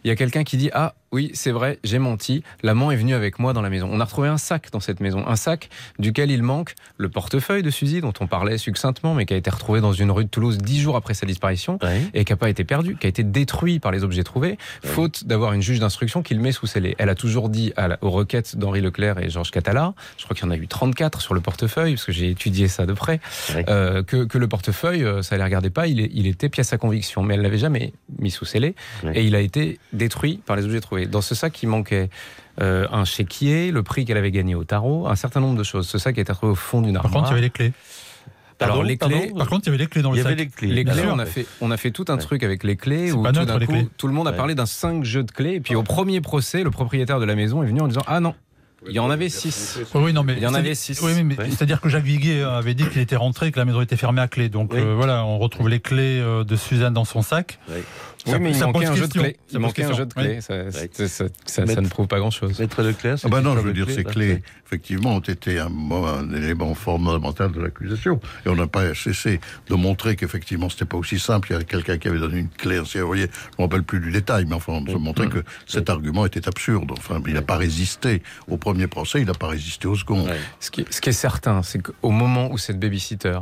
il y a quelqu'un qui dit Ah oui, c'est vrai, j'ai menti. L'amant est venu avec moi dans la maison. On a retrouvé un sac dans cette maison, un sac duquel il manque le portefeuille de Suzy dont on parlait succinctement, mais qui a été retrouvé dans une rue de Toulouse dix jours après sa disparition et qui n'a pas été perdu, qui a été détruit par les objets trouvés, faute d'avoir une juge d'instruction qui le met sous scellé. Elle a toujours dit à la- aux requêtes d'Henri Leclerc et Georges Catala, je crois qu'il y en a eu 34 sur le portefeuille, parce que j'ai étudié ça de près, euh, que, que le portefeuille, euh, ça ne les regardait pas, il était pièce à conviction, mais elle l'avait jamais mis sous scellé, et il a été détruit par les objets trouvés. Dans ce sac, il manquait euh, un chéquier, le prix qu'elle avait gagné au tarot, un certain nombre de choses. Ce sac a été retrouvé au fond d'une Par armoire. contre, il y avait les clés. Alors les pardon clés. Par contre, il y avait les clés dans le Il y avait sac. les clés. Les clés, on a fait, on a fait tout un truc avec les clés C'est où pas tout neutre, d'un les coup, clés. tout le monde a parlé d'un 5 jeux de clés. Et puis au premier procès, le propriétaire de la maison est venu en disant ah non. Il y en avait 6. Oui, non, mais il y en avait 6. Oui, mais c'est-à-dire que Jacques Viguier avait dit qu'il était rentré, que la maison était fermée à clé. Donc Oui. euh, voilà, on retrouve les clés euh, de Suzanne dans son sac. Oui, mais il ça manquait un jeu de. Ça Il pose manquait un jeu de. Oui. Ça, ça- ça- ça- ça ne prouve pas grand-chose. Maître Leclerc, Ah bah non, je veux dire, ces clés, effectivement, ont été un, un élément fondamental de l'accusation. Et on n'a pas cessé de montrer qu'effectivement, c'était pas aussi simple. Il y avait quelqu'un qui avait donné une clé. Vous voyez, je ne me rappelle plus du détail, mais enfin, on se montrait que cet argument était absurde. Enfin, il n'a pas résisté au premier procès, il n'a pas résisté au second. Ce qui, ce qui est certain, c'est qu'au moment où cette babysitter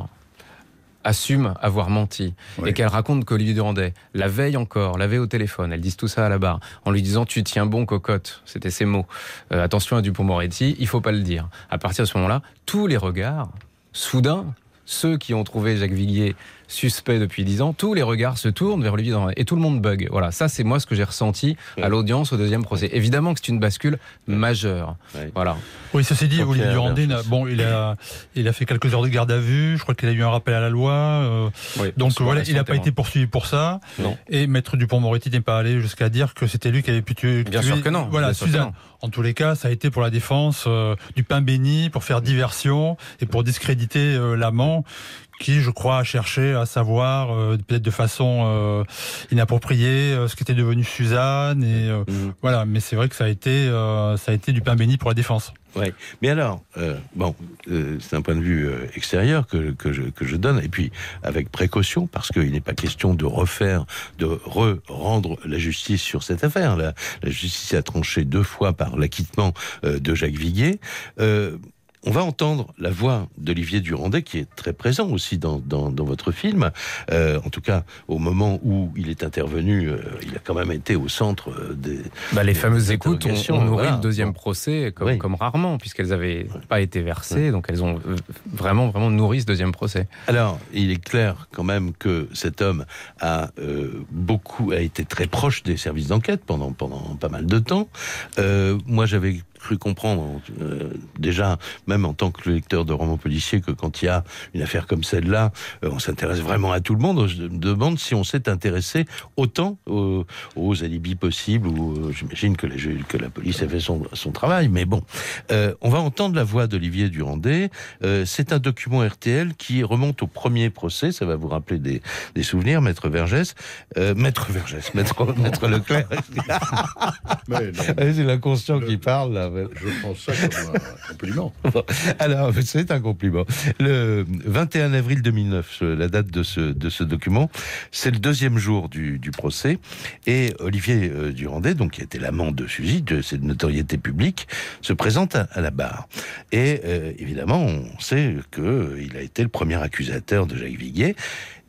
assume avoir menti et qu'elle raconte qu'Olivier Durandet, la veille encore, l'avait au téléphone, elle dit tout ça à la barre, en lui disant tu tiens bon cocotte, c'était ses mots, Euh, attention à Dupont-Moretti, il faut pas le dire. À partir de ce moment-là, tous les regards, soudain, ceux qui ont trouvé Jacques Viguier suspect depuis dix ans, tous les regards se tournent vers Olivier Durandet et tout le monde bug. Voilà, ça c'est moi ce que j'ai ressenti à l'audience au deuxième procès. Évidemment que c'est une bascule majeure. Voilà. Oui, ceci dit, Olivier Durandé, n'a- bon, il a, il a fait quelques heures de garde à vue. Je crois qu'il a eu un rappel à la loi. euh, Oui, donc voilà, il n'a pas été poursuivi pour ça. Non. Et Maître Dupont-Moretti n'est pas allé jusqu'à dire que c'était lui qui avait pu tuer. Bien tuer- sûr que non, Voilà, bien sûr que Suzanne. En tous les cas, ça a été pour la défense euh, du pain béni, pour faire diversion et pour discréditer euh, l'amant qui, je crois, a cherché à savoir, euh, peut-être de façon euh, inappropriée, euh, ce qu'était devenu Suzanne. Et euh, Mhm. voilà, mais c'est vrai que ça a été, ça a été du pain béni pour la défense. Ouais. Mais alors, bon, c'est un point de vue extérieur que, que, je, que je donne, et puis avec précaution, parce qu'il n'est pas question de refaire, de re-rendre la justice sur cette affaire. La, la justice a tranché deux fois par l'acquittement de Jacques Viguier. On va entendre la voix d'Olivier Durandet, qui est très présent aussi dans, dans, dans votre film. Euh, en tout cas, au moment où il est intervenu, euh, il a quand même été au centre euh, des. Bah, les des fameuses écoutes ont, nourri voilà. le deuxième procès comme, comme rarement, puisqu'elles n'avaient pas été versées, donc elles ont vraiment, vraiment nourri ce deuxième procès. Alors, il est clair quand même que cet homme a euh, beaucoup, a été très proche des services d'enquête pendant pendant pas mal de temps. Moi, j'avais cru comprendre euh, déjà, même en tant que lecteur de romans policiers, que quand il y a une affaire comme celle-là, euh, on s'intéresse vraiment à tout le monde. Je me demande si on s'est intéressé autant aux, aux alibis possibles. Ou euh, j'imagine que, la police a fait son, son travail, mais bon, Euh, on va entendre la voix d'Olivier Durandet. Euh, C'est un document RTL qui remonte au premier procès. Ça va vous rappeler des, des souvenirs, Maître Vergès, Maître Vergès, Maître, Maître Leclerc. Non. C'est l'inconscient qui parle là. Je prends ça comme un compliment. Bon, Alors, c'est un compliment. Le 21 avril 2009, la date de ce, de ce document, c'est le deuxième jour du, du procès. Et Olivier euh, Durandet, donc, qui était l'amant de Suzy, de cette notoriété publique, se présente à, à la barre. Et euh, évidemment, on sait qu'il a été le premier accusateur de Jacques Viguier.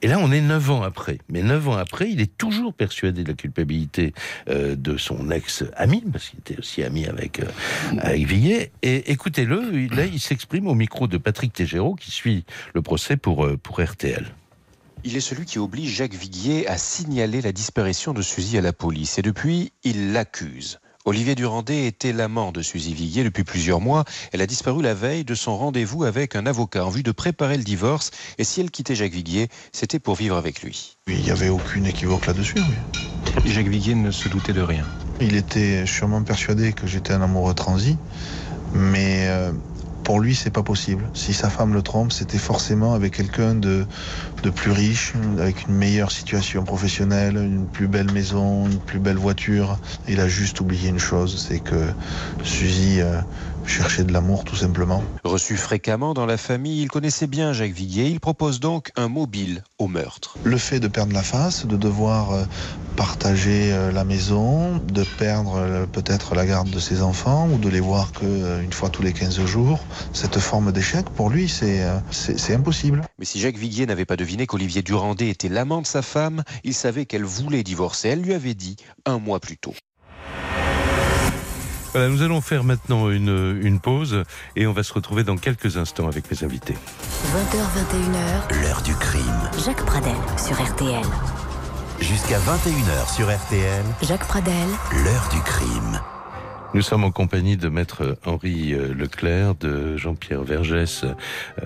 Et là, on est neuf ans après. Mais neuf ans après, il est toujours persuadé de la culpabilité euh, de son ex-ami, parce qu'il était aussi ami avec, euh, avec Viguier. Et écoutez-le, là, il s'exprime au micro de Patrick Tégéraud, qui suit le procès pour, euh, pour RTL. Il est celui qui oblige Jacques Viguier à signaler la disparition de Suzy à la police. Et depuis, il l'accuse. Olivier Durandet était l'amant de Suzy Viguier depuis plusieurs mois. Elle a disparu la veille de son rendez-vous avec un avocat en vue de préparer le divorce. Et si elle quittait Jacques Viguier, c'était pour vivre avec lui. Il n'y avait aucune équivoque là-dessus. Oui. Jacques Viguier ne se doutait de rien. Il était sûrement persuadé que j'étais un amoureux transi, mais euh, pour lui, c'est pas possible. Si sa femme le trompe, c'était forcément avec quelqu'un de, plus riche, avec une meilleure situation professionnelle, une plus belle maison, une plus belle voiture. Il a juste oublié une chose, c'est que Suzy euh, cherchait de l'amour tout simplement. Reçu fréquemment dans la famille, il connaissait bien Jacques Viguier. Il propose donc un mobile au meurtre. Le fait de perdre la face, de devoir euh, partager euh, la maison, de perdre euh, peut-être la garde de ses enfants ou de les voir qu'une fois tous les 15 jours, cette forme d'échec, pour lui, c'est impossible. Mais si Jacques Viguier n'avait pas deviné qu'Olivier Durandet était l'amant de sa femme, il savait qu'elle voulait divorcer. Elle lui avait dit un mois plus tôt. Voilà, nous allons faire maintenant une, une pause et on va se retrouver dans quelques instants avec mes invités. 20h, 21h. L'heure du crime. Jacques Pradel sur RTL. Jusqu'à 21h sur RTL. Jacques Pradel. L'heure du crime. Nous sommes en compagnie de maître Henri Leclerc, de Jean-Pierre Vergès,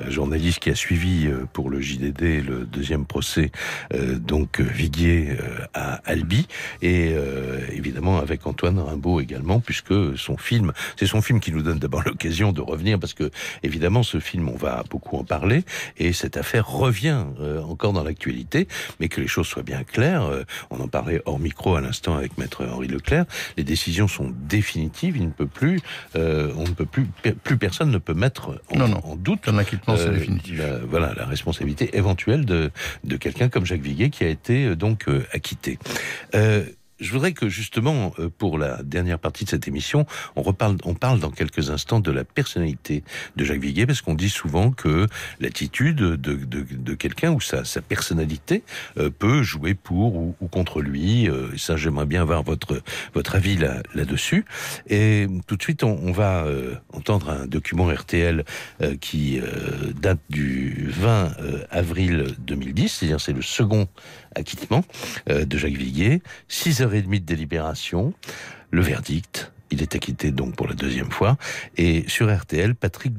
journaliste qui a suivi pour le JDD le deuxième procès, donc Viguier à Albi, et évidemment avec Antoine Rimbaud également, puisque son film, c'est son film qui nous donne d'abord l'occasion de revenir, parce que évidemment ce film, on va beaucoup en parler, et cette affaire revient encore dans l'actualité, mais que les choses soient bien claires, on en parlait hors micro à l'instant avec maître Henri Leclerc, les décisions sont définitives il ne peut plus, euh, on ne peut plus, plus personne ne peut mettre en, non, non. en doute un acquittement, c'est définitif. La, voilà la responsabilité éventuelle de, de quelqu'un comme Jacques Viguier qui a été euh, donc euh, acquitté. Euh, je voudrais que justement, pour la dernière partie de cette émission, on reparle, on parle dans quelques instants de la personnalité de Jacques Viguier, parce qu'on dit souvent que l'attitude de, de, de quelqu'un ou sa, sa personnalité euh, peut jouer pour ou, contre lui. Euh, ça, j'aimerais bien avoir votre votre avis là là-dessus. Et tout de suite, on, va euh, entendre un document RTL qui date du 20 avril 2010, c'est-à-dire c'est le second acquittement de Jacques Viguier. 6 heures et demie de délibération, le verdict. Il est acquitté donc pour la deuxième fois. Et sur RTL, Patrick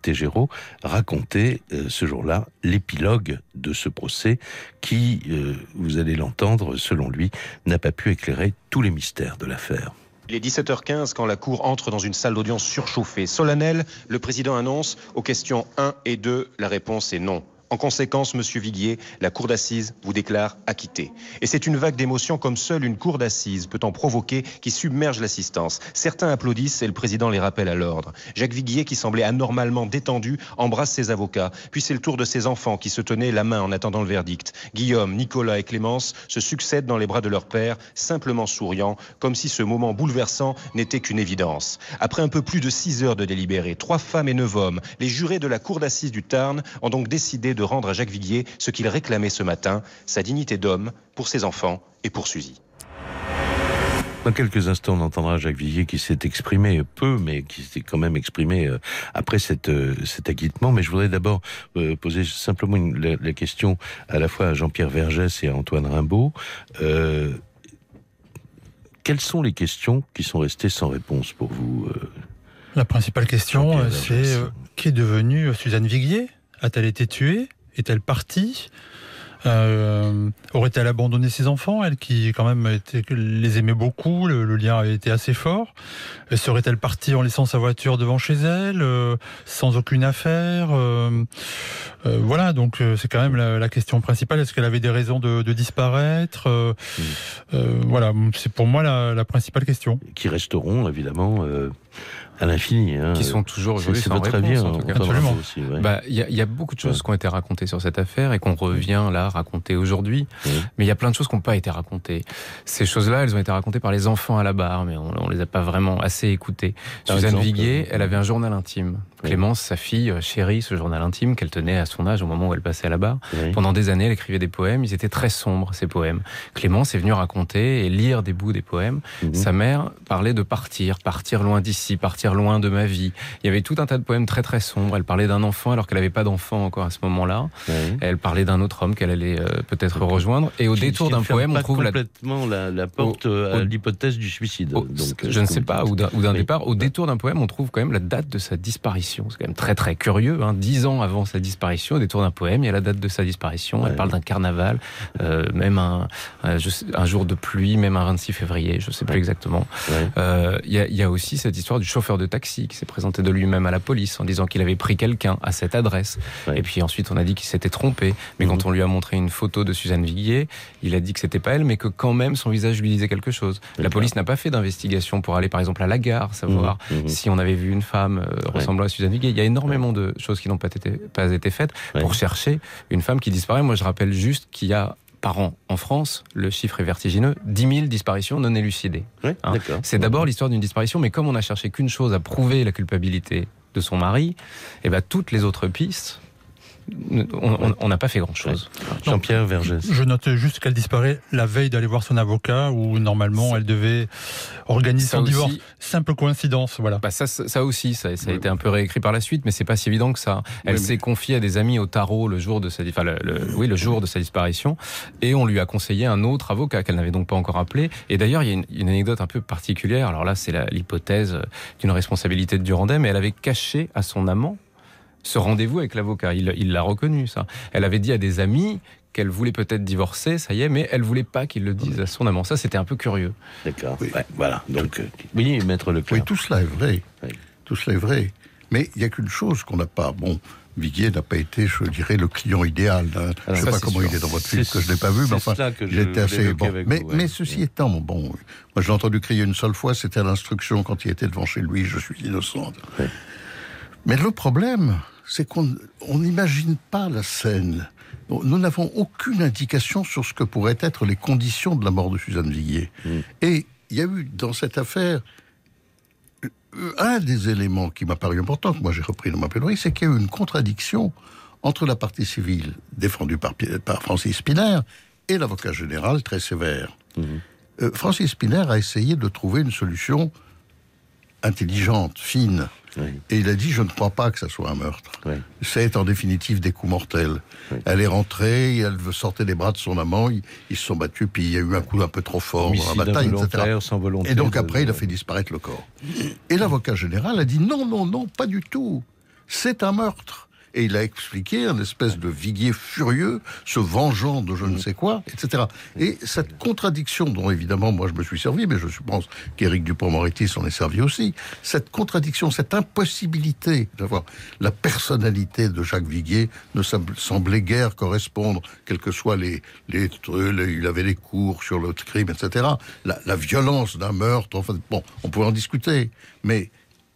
Tégéraud racontait euh, ce jour-là l'épilogue de ce procès qui, euh, vous allez l'entendre, selon lui, n'a pas pu éclairer tous les mystères de l'affaire. Il est 17h15 quand la Cour entre dans une salle d'audience surchauffée. Solennelle, le président annonce aux questions 1 et 2, la réponse est non. En conséquence, Monsieur Viguier, la cour d'assises vous déclare acquitté. Et c'est une vague d'émotions comme seule une cour d'assises peut en provoquer qui submerge l'assistance. Certains applaudissent et le président les rappelle à l'ordre. Jacques Viguier, qui semblait anormalement détendu, embrasse ses avocats. Puis c'est le tour de ses enfants qui se tenaient la main en attendant le verdict. Guillaume, Nicolas et Clémence se succèdent dans les bras de leur père, simplement souriant, comme si ce moment bouleversant n'était qu'une évidence. Après un peu plus de six heures de délibéré, trois femmes et neuf hommes, les jurés de la cour d'assises du Tarn ont donc décidé rendre à Jacques Viguier ce qu'il réclamait ce matin, sa dignité d'homme pour ses enfants et pour Suzy. Dans quelques instants, on entendra Jacques Viguier qui s'est exprimé peu, mais qui s'est quand même exprimé après cette, cet acquittement. Mais je voudrais d'abord poser simplement une, la, la, question à la fois à Jean-Pierre Vergès et à Antoine Rimbaud. Euh, quelles sont les questions qui sont restées sans réponse pour vous euh, La principale question, c'est euh, qui est devenue Suzanne Viguier A-t-elle été tuée? Est-elle partie? Euh, Aurait-elle abandonné ses enfants, elle qui quand même était, les aimait beaucoup, le, le, lien avait été assez fort Serait-elle partie en laissant sa voiture devant chez elle, euh, sans aucune affaire? Euh, euh Voilà, donc c'est quand même la, la question principale. Est-ce qu'elle avait des raisons de, de disparaître? Voilà, c'est pour moi la, la, principale question. Qui resteront évidemment à l'infini. Hein. Qui sont toujours aujourd'hui sans votre réponse, avis, en tout cas. Absolument. Il ouais. bah, y, a, y a beaucoup de choses ouais. qui ont été racontées sur cette affaire et qu'on revient là raconter aujourd'hui. Mais il y a plein de choses qui n'ont pas été racontées. Ces choses-là, elles ont été racontées par les enfants à la barre, mais on, on les a pas vraiment assez écoutées. Par Suzanne exemple, Viguier, euh, elle avait un journal intime. Clémence, sa fille, chérie ce journal intime qu'elle tenait à son âge au moment où elle passait à la barre. Pendant des années, elle écrivait des poèmes. Ils étaient très sombres, ces poèmes. Clémence est venue raconter et lire des bouts des poèmes. Mhm. Sa mère parlait de partir, partir loin d'ici ici, partir loin de ma vie. Il y avait tout un tas de poèmes très très sombres. Elle parlait d'un enfant alors qu'elle n'avait pas d'enfant encore à ce moment-là. Elle parlait d'un autre homme qu'elle allait euh, peut-être rejoindre. Et au détour d'un poème, on trouve complètement la, la porte à l'hypothèse du suicide. Donc, je ne sais pas, ou d'un départ. Au détour d'un poème, on trouve quand même la date de sa disparition. C'est quand même très très curieux. Hein. Dix ans avant sa disparition, au détour d'un poème, il y a la date de sa disparition. Elle parle d'un carnaval, euh, même un, un, jour de pluie, même un 26 février, je ne sais plus exactement. Euh, il y, a aussi cette histoire du chauffeur de taxi qui s'est présenté de lui-même à la police en disant qu'il avait pris quelqu'un à cette adresse. Et puis ensuite, on a dit qu'il s'était trompé. Mais quand on lui a montré une photo de Suzanne Viguier, il a dit que c'était pas elle, mais que quand même son visage lui disait quelque chose. La police n'a pas fait d'investigation pour aller, par exemple, à la gare, savoir mmh, mmh. si on avait vu une femme euh, ressemblant à Suzanne Viguier. Il y a énormément de choses qui n'ont pas été, pas été faites pour chercher une femme qui disparaît. Moi, je rappelle juste qu'il y a par an en France, le chiffre est vertigineux, 10 000 disparitions non élucidées. Hein. C'est d'abord l'histoire d'une disparition, mais comme on n'a cherché qu'une chose, à prouver la culpabilité de son mari, et eh ben, toutes les autres pistes on n'a pas fait grand-chose. Jean-Pierre Vergès. Je note juste qu'elle disparaît la veille d'aller voir son avocat, où normalement elle devait organiser son divorce. Simple coïncidence, voilà. Bah ça, ça aussi, ça, ça a été un peu réécrit par la suite, mais c'est pas si évident que ça. Elle s'est confiée à des amis au tarot le jour de sa, enfin, le, oui, le jour de sa disparition, et on lui a conseillé un autre avocat qu'elle n'avait donc pas encore appelé. Et d'ailleurs, il y a une, une, anecdote un peu particulière. Alors là, c'est l'hypothèse d'une responsabilité de Durandais, mais elle avait caché à son amant ce rendez-vous avec l'avocat. Il l'a reconnu, ça. Elle avait dit à des amis qu'elle voulait peut-être divorcer, ça y est, mais elle voulait pas qu'il le dise à son amant. Ça, c'était un peu curieux. D'accord. voilà. Donc, euh, oui, maître le Oui, tout cela est vrai. Tout cela est vrai. Mais il n'y a qu'une chose qu'on n'a pas. Bon, Viguier n'a pas été, je dirais, le client idéal. Hein. je ne sais pas comment il est dans votre film, que je n'ai pas vu, mais enfin, il était assez bon. Mais, mais, ceci étant, bon, moi je l'ai entendu crier une seule fois, c'était à l'instruction quand il était devant chez lui, je suis innocente. Mais le problème, c'est qu'on n'imagine pas la scène. Nous n'avons aucune indication sur ce que pourraient être les conditions de la mort de Suzanne Viguier. Mm. Et il y a eu dans cette affaire un des éléments qui m'a paru important, que moi j'ai repris dans ma plaidoirie, c'est qu'il y a eu une contradiction entre la partie civile défendue par, Francis Spinner et l'avocat général très sévère. Mm. Euh, Francis Spinner a essayé de trouver une solution intelligente, fine, et il a dit, je ne crois pas que ça soit un meurtre. C'est en définitive des coups mortels. Elle est rentrée, elle sortait des bras de son amant, ils, se sont battus, puis il y a eu un coup un peu trop fort dans la bataille, etc. et donc après, il a fait disparaître le corps. Et l'avocat général a dit, non, non, non, pas du tout. C'est un meurtre et il a expliqué un espèce de viguier furieux, se vengeant de je ne sais quoi, etc. Et cette contradiction dont évidemment moi je me suis servi, mais je suppose qu'Éric Dupont-Moretti s'en est servi aussi, cette contradiction, cette impossibilité d'avoir la personnalité de Jacques Viguier ne semblait guère correspondre, quels que soient les, les, il avait les cours sur le crime, etc. La, la violence d'un meurtre, enfin bon, on pouvait en discuter, mais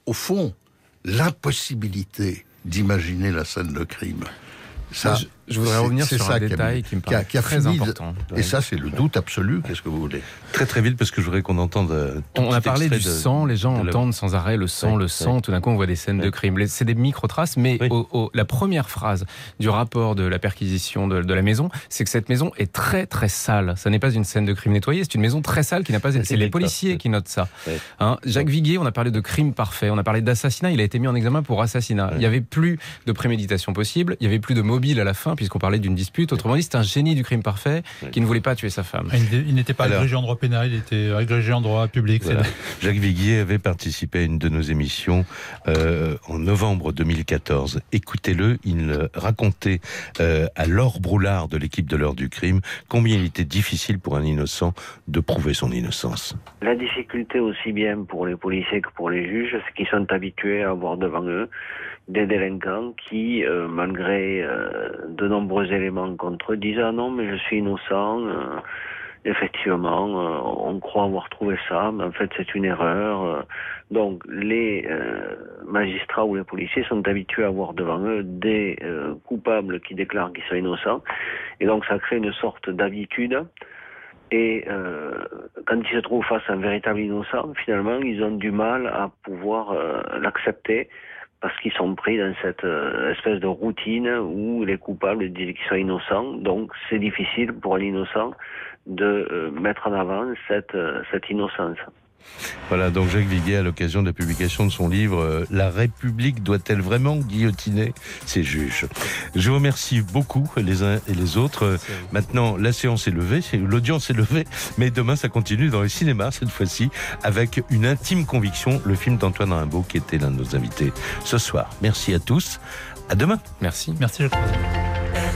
au fond, l'impossibilité d'imaginer la scène de crime. Je voudrais revenir sur un détail qui, me paraît très important. Et ça, c'est le doute absolu. Qu'est-ce que vous voulez Très très vite, parce que je voudrais qu'on entende. Euh, on a parlé du sang, les gens entendent sans arrêt le sang, le sang. Tout d'un coup, on voit des scènes de crime. C'est des micro-traces, mais la première phrase du rapport de la perquisition de, la maison, c'est que cette maison est très très sale. Ça n'est pas une scène de crime nettoyée, c'est une maison très sale qui n'a pas. C'est les policiers qui notent ça. Hein, Jacques Viguier, on a parlé de crime parfait, on a parlé d'assassinat. Il a été mis en examen pour assassinat. Il n'y avait plus de préméditation possible, il n'y avait plus de mobile à la fin puisqu'on parlait d'une dispute. Autrement dit, c'est un génie du crime parfait qui ne voulait pas tuer sa femme. Il n'était pas agrégé en droit pénal, il était agrégé en droit public. Jacques Viguier avait participé à une de nos émissions euh, en novembre 2014. Écoutez-le, il racontait euh, à Laure Broulard de l'équipe de l'heure du crime combien il était difficile pour un innocent de prouver son innocence. La difficulté aussi bien pour les policiers que pour les juges, c'est qu'ils sont habitués à avoir devant eux des délinquants qui, euh, malgré euh, de nombreux éléments contre eux, disent ah non mais je suis innocent. Euh, effectivement, on croit avoir trouvé ça, mais en fait c'est une erreur. donc les magistrats ou les policiers sont habitués à avoir devant eux des coupables qui déclarent qu'ils sont innocents, et donc ça crée une sorte d'habitude. Et quand ils se trouvent face à un véritable innocent, finalement, ils ont du mal à pouvoir l'accepter parce qu'ils sont pris dans cette euh, espèce de routine où les coupables disent qu'ils sont innocents. Donc c'est difficile pour un innocent de euh, mettre en avant cette, euh, cette innocence. Voilà, donc Jacques Viguier, à l'occasion de la publication de son livre euh, La République doit-elle vraiment guillotiner ses juges? Je vous remercie beaucoup les uns et les autres. Maintenant, la séance est levée, l'audience est levée, mais demain ça continue dans les cinémas cette fois-ci avec une intime conviction, le film d'Antoine Rimbaud qui était l'un de nos invités ce soir. Merci à tous. À demain. Merci. Merci. Jacques.